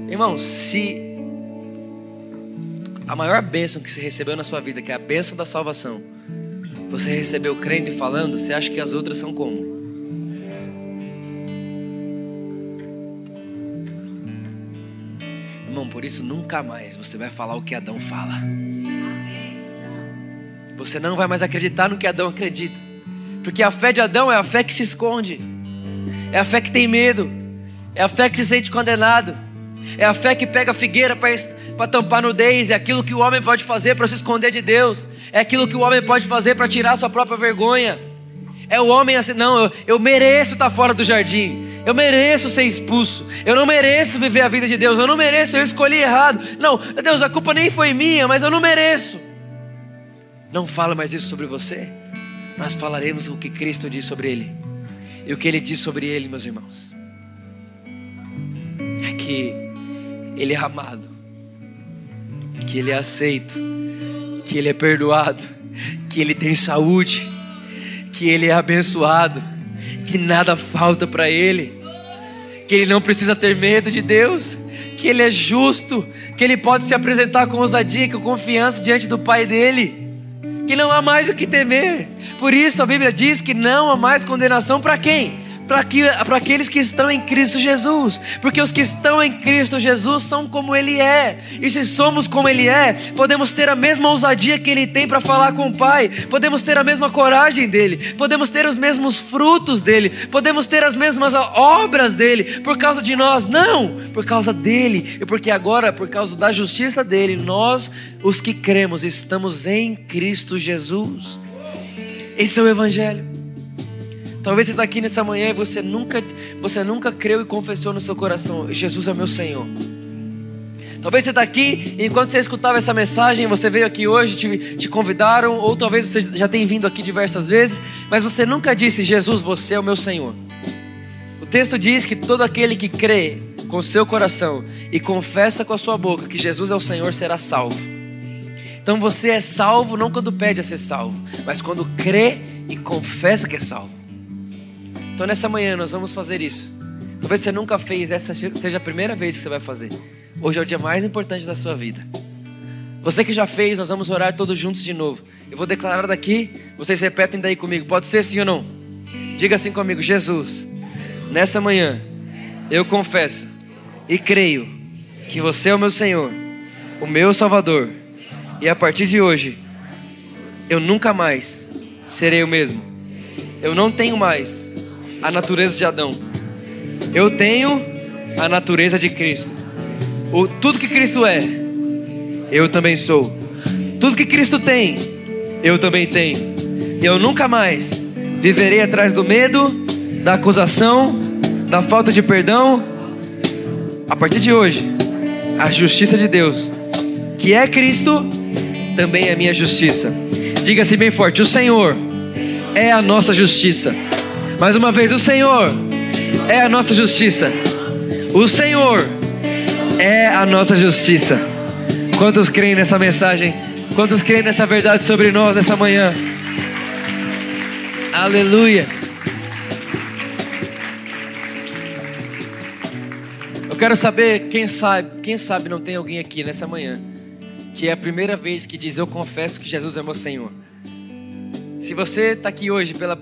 Irmão, se a maior bênção que você recebeu na sua vida, que é a bênção da salvação, você recebeu crendo e falando, você acha que as outras são como? Irmão, por isso nunca mais você vai falar o que Adão fala. Você não vai mais acreditar no que Adão acredita. Porque a fé de Adão é a fé que se esconde. É a fé que tem medo. É a fé que se sente condenado. É a fé que pega a figueira para tampar nudez. É aquilo que o homem pode fazer para se esconder de Deus. É aquilo que o homem pode fazer para tirar sua própria vergonha. É o homem assim, não, eu, eu mereço estar fora do jardim. Eu mereço ser expulso. Eu não mereço viver a vida de Deus. Eu não mereço, eu escolhi errado. Não, Deus, a culpa nem foi minha, mas eu não mereço. Não fala mais isso sobre você. Nós falaremos o que Cristo diz sobre ele. E o que ele diz sobre ele, meus irmãos. É que ele é amado. Que ele é aceito. Que ele é perdoado. Que ele tem saúde. Que ele é abençoado. Que nada falta para ele. Que ele não precisa ter medo de Deus que Ele é justo, que Ele pode se apresentar com ousadia com confiança diante do Pai dele que não há mais o que temer. Por isso a Bíblia diz que não há mais condenação para quem? Para aqueles que estão em Cristo Jesus, porque os que estão em Cristo Jesus são como Ele é, e se somos como Ele é, podemos ter a mesma ousadia que Ele tem para falar com o Pai, podemos ter a mesma coragem dele, podemos ter os mesmos frutos dele, podemos ter as mesmas obras dele, por causa de nós, não, por causa dele, e porque agora, por causa da justiça dele, nós, os que cremos, estamos em Cristo Jesus. Esse é o Evangelho. Talvez você está aqui nessa manhã e você nunca, você nunca creu e confessou no seu coração: Jesus é meu Senhor. Talvez você está aqui e enquanto você escutava essa mensagem, você veio aqui hoje, te, te convidaram, ou talvez você já tenha vindo aqui diversas vezes, mas você nunca disse: Jesus, você é o meu Senhor. O texto diz que todo aquele que crê com seu coração e confessa com a sua boca que Jesus é o Senhor será salvo. Então você é salvo não quando pede a ser salvo, mas quando crê e confessa que é salvo. Então nessa manhã nós vamos fazer isso. Talvez você nunca fez, essa seja a primeira vez que você vai fazer. Hoje é o dia mais importante da sua vida. Você que já fez, nós vamos orar todos juntos de novo. Eu vou declarar daqui, vocês repetem daí comigo. Pode ser sim ou não? Diga assim comigo: Jesus, nessa manhã eu confesso e creio que você é o meu Senhor, o meu Salvador, e a partir de hoje eu nunca mais serei o mesmo. Eu não tenho mais a natureza de Adão. Eu tenho a natureza de Cristo. O, tudo que Cristo é, eu também sou. Tudo que Cristo tem, eu também tenho. Eu nunca mais viverei atrás do medo, da acusação, da falta de perdão. A partir de hoje, a justiça de Deus, que é Cristo, também é minha justiça. Diga-se bem forte: o Senhor é a nossa justiça. Mais uma vez, o Senhor é a nossa justiça. O Senhor é a nossa justiça. Quantos creem nessa mensagem? Quantos creem nessa verdade sobre nós nessa manhã? Aleluia. Eu quero saber, quem sabe, quem sabe não tem alguém aqui nessa manhã que é a primeira vez que diz eu confesso que Jesus é meu Senhor. Se você está aqui hoje pela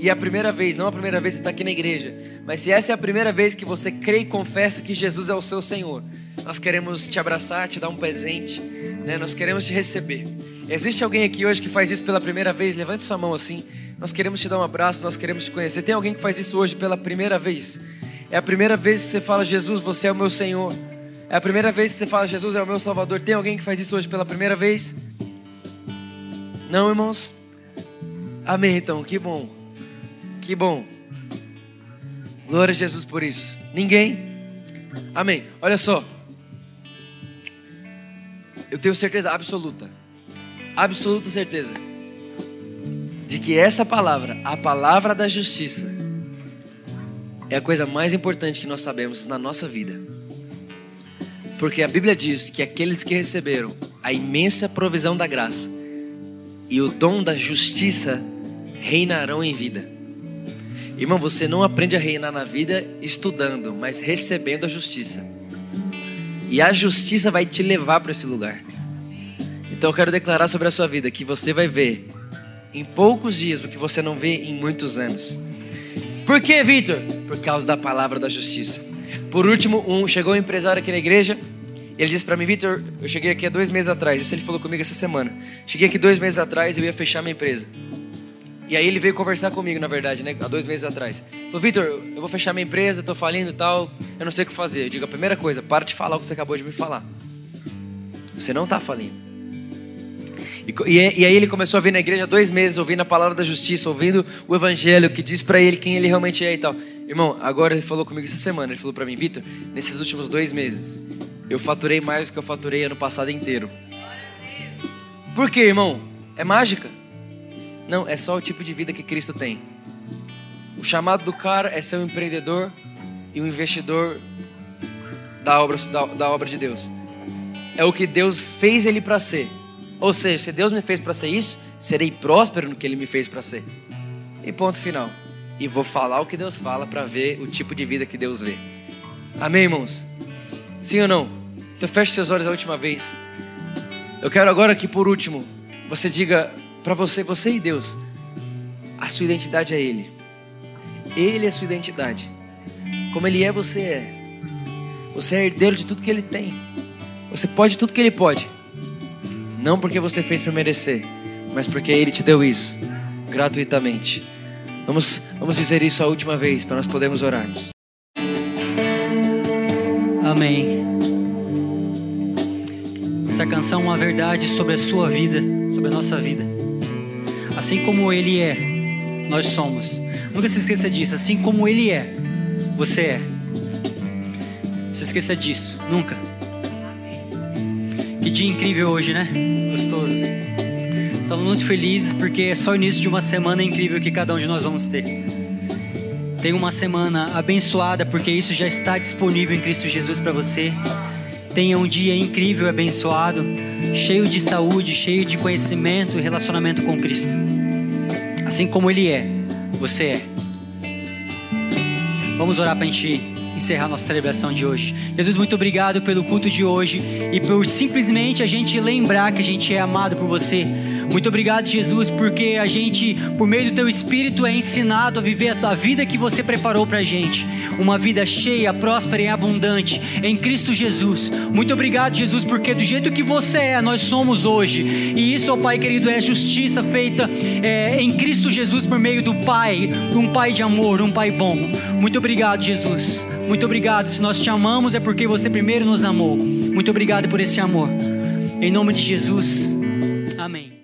e é a primeira vez, não a primeira vez que está aqui na igreja, mas se essa é a primeira vez que você crê e confessa que Jesus é o seu Senhor, nós queremos te abraçar, te dar um presente, né? nós queremos te receber. Existe alguém aqui hoje que faz isso pela primeira vez? Levante sua mão assim. Nós queremos te dar um abraço, nós queremos te conhecer. Tem alguém que faz isso hoje pela primeira vez? É a primeira vez que você fala, Jesus, você é o meu Senhor. É a primeira vez que você fala, Jesus é o meu Salvador. Tem alguém que faz isso hoje pela primeira vez? Não, irmãos? Amém, então, que bom. Que bom. Glória a Jesus por isso. Ninguém? Amém. Olha só. Eu tenho certeza absoluta, absoluta certeza, de que essa palavra, a palavra da justiça, é a coisa mais importante que nós sabemos na nossa vida. Porque a Bíblia diz que aqueles que receberam a imensa provisão da graça e o dom da justiça reinarão em vida. Irmão, você não aprende a reinar na vida estudando, mas recebendo a justiça. E a justiça vai te levar para esse lugar. Então eu quero declarar sobre a sua vida que você vai ver em poucos dias o que você não vê em muitos anos. Por que, Vitor? Por causa da palavra da justiça. Por último, um chegou um empresário aqui na igreja. Ele disse para mim, Vitor, eu cheguei aqui há dois meses atrás. Isso ele falou comigo essa semana. Cheguei aqui dois meses atrás eu ia fechar minha empresa. E aí ele veio conversar comigo, na verdade, né? Há dois meses atrás. Falou, Vitor, eu vou fechar minha empresa, tô falindo e tal, eu não sei o que fazer. Eu digo, a primeira coisa, para de falar o que você acabou de me falar. Você não está falindo. E, e, aí ele começou a vir na igreja há dois meses, ouvindo a palavra da justiça, ouvindo o evangelho que diz para ele quem ele realmente é e tal. Irmão, agora ele falou comigo essa semana, ele falou para mim, Vitor, nesses últimos dois meses, eu faturei mais do que eu faturei ano passado inteiro. Por quê, irmão? É mágica? Não, é só o tipo de vida que Cristo tem. O chamado do cara é ser um empreendedor e um investidor da obra, da, da obra de Deus. É o que Deus fez ele para ser. Ou seja, se Deus me fez para ser isso, serei próspero no que Ele me fez para ser. E ponto final. E vou falar o que Deus fala para ver o tipo de vida que Deus vê. Amém, irmãos? Sim ou não? Então feche seus olhos a última vez. Eu quero agora que por último você diga para você, você e Deus, a sua identidade é Ele. Ele é a sua identidade. Como Ele é, você é. Você é herdeiro de tudo que Ele tem. Você pode tudo que Ele pode. Não porque você fez para merecer, mas porque Ele te deu isso gratuitamente. Vamos, vamos dizer isso a última vez para nós podermos orarmos. Amém. Essa canção é uma verdade sobre a sua vida, sobre a nossa vida. Assim como Ele é, nós somos. Nunca se esqueça disso. Assim como Ele é, você é. Se esqueça disso. Nunca. Que dia incrível hoje, né? Gostoso. Estamos muito felizes porque é só o início de uma semana incrível que cada um de nós vamos ter. Tenha uma semana abençoada porque isso já está disponível em Cristo Jesus para você. Tenha um dia incrível, abençoado, cheio de saúde, cheio de conhecimento e relacionamento com Cristo. Assim como Ele é, você é. Vamos orar para a gente encerrar nossa celebração de hoje. Jesus, muito obrigado pelo culto de hoje e por simplesmente a gente lembrar que a gente é amado por você muito obrigado, Jesus, porque a gente, por meio do Teu Espírito, é ensinado a viver a vida que você preparou para a gente. Uma vida cheia, próspera e abundante em Cristo Jesus. Muito obrigado, Jesus, porque do jeito que você é, nós somos hoje. E isso, ó Pai querido, é justiça feita é, em Cristo Jesus por meio do Pai, um Pai de amor, um Pai bom. Muito obrigado, Jesus. Muito obrigado. Se nós te amamos, é porque você primeiro nos amou. Muito obrigado por esse amor. Em nome de Jesus. Amém.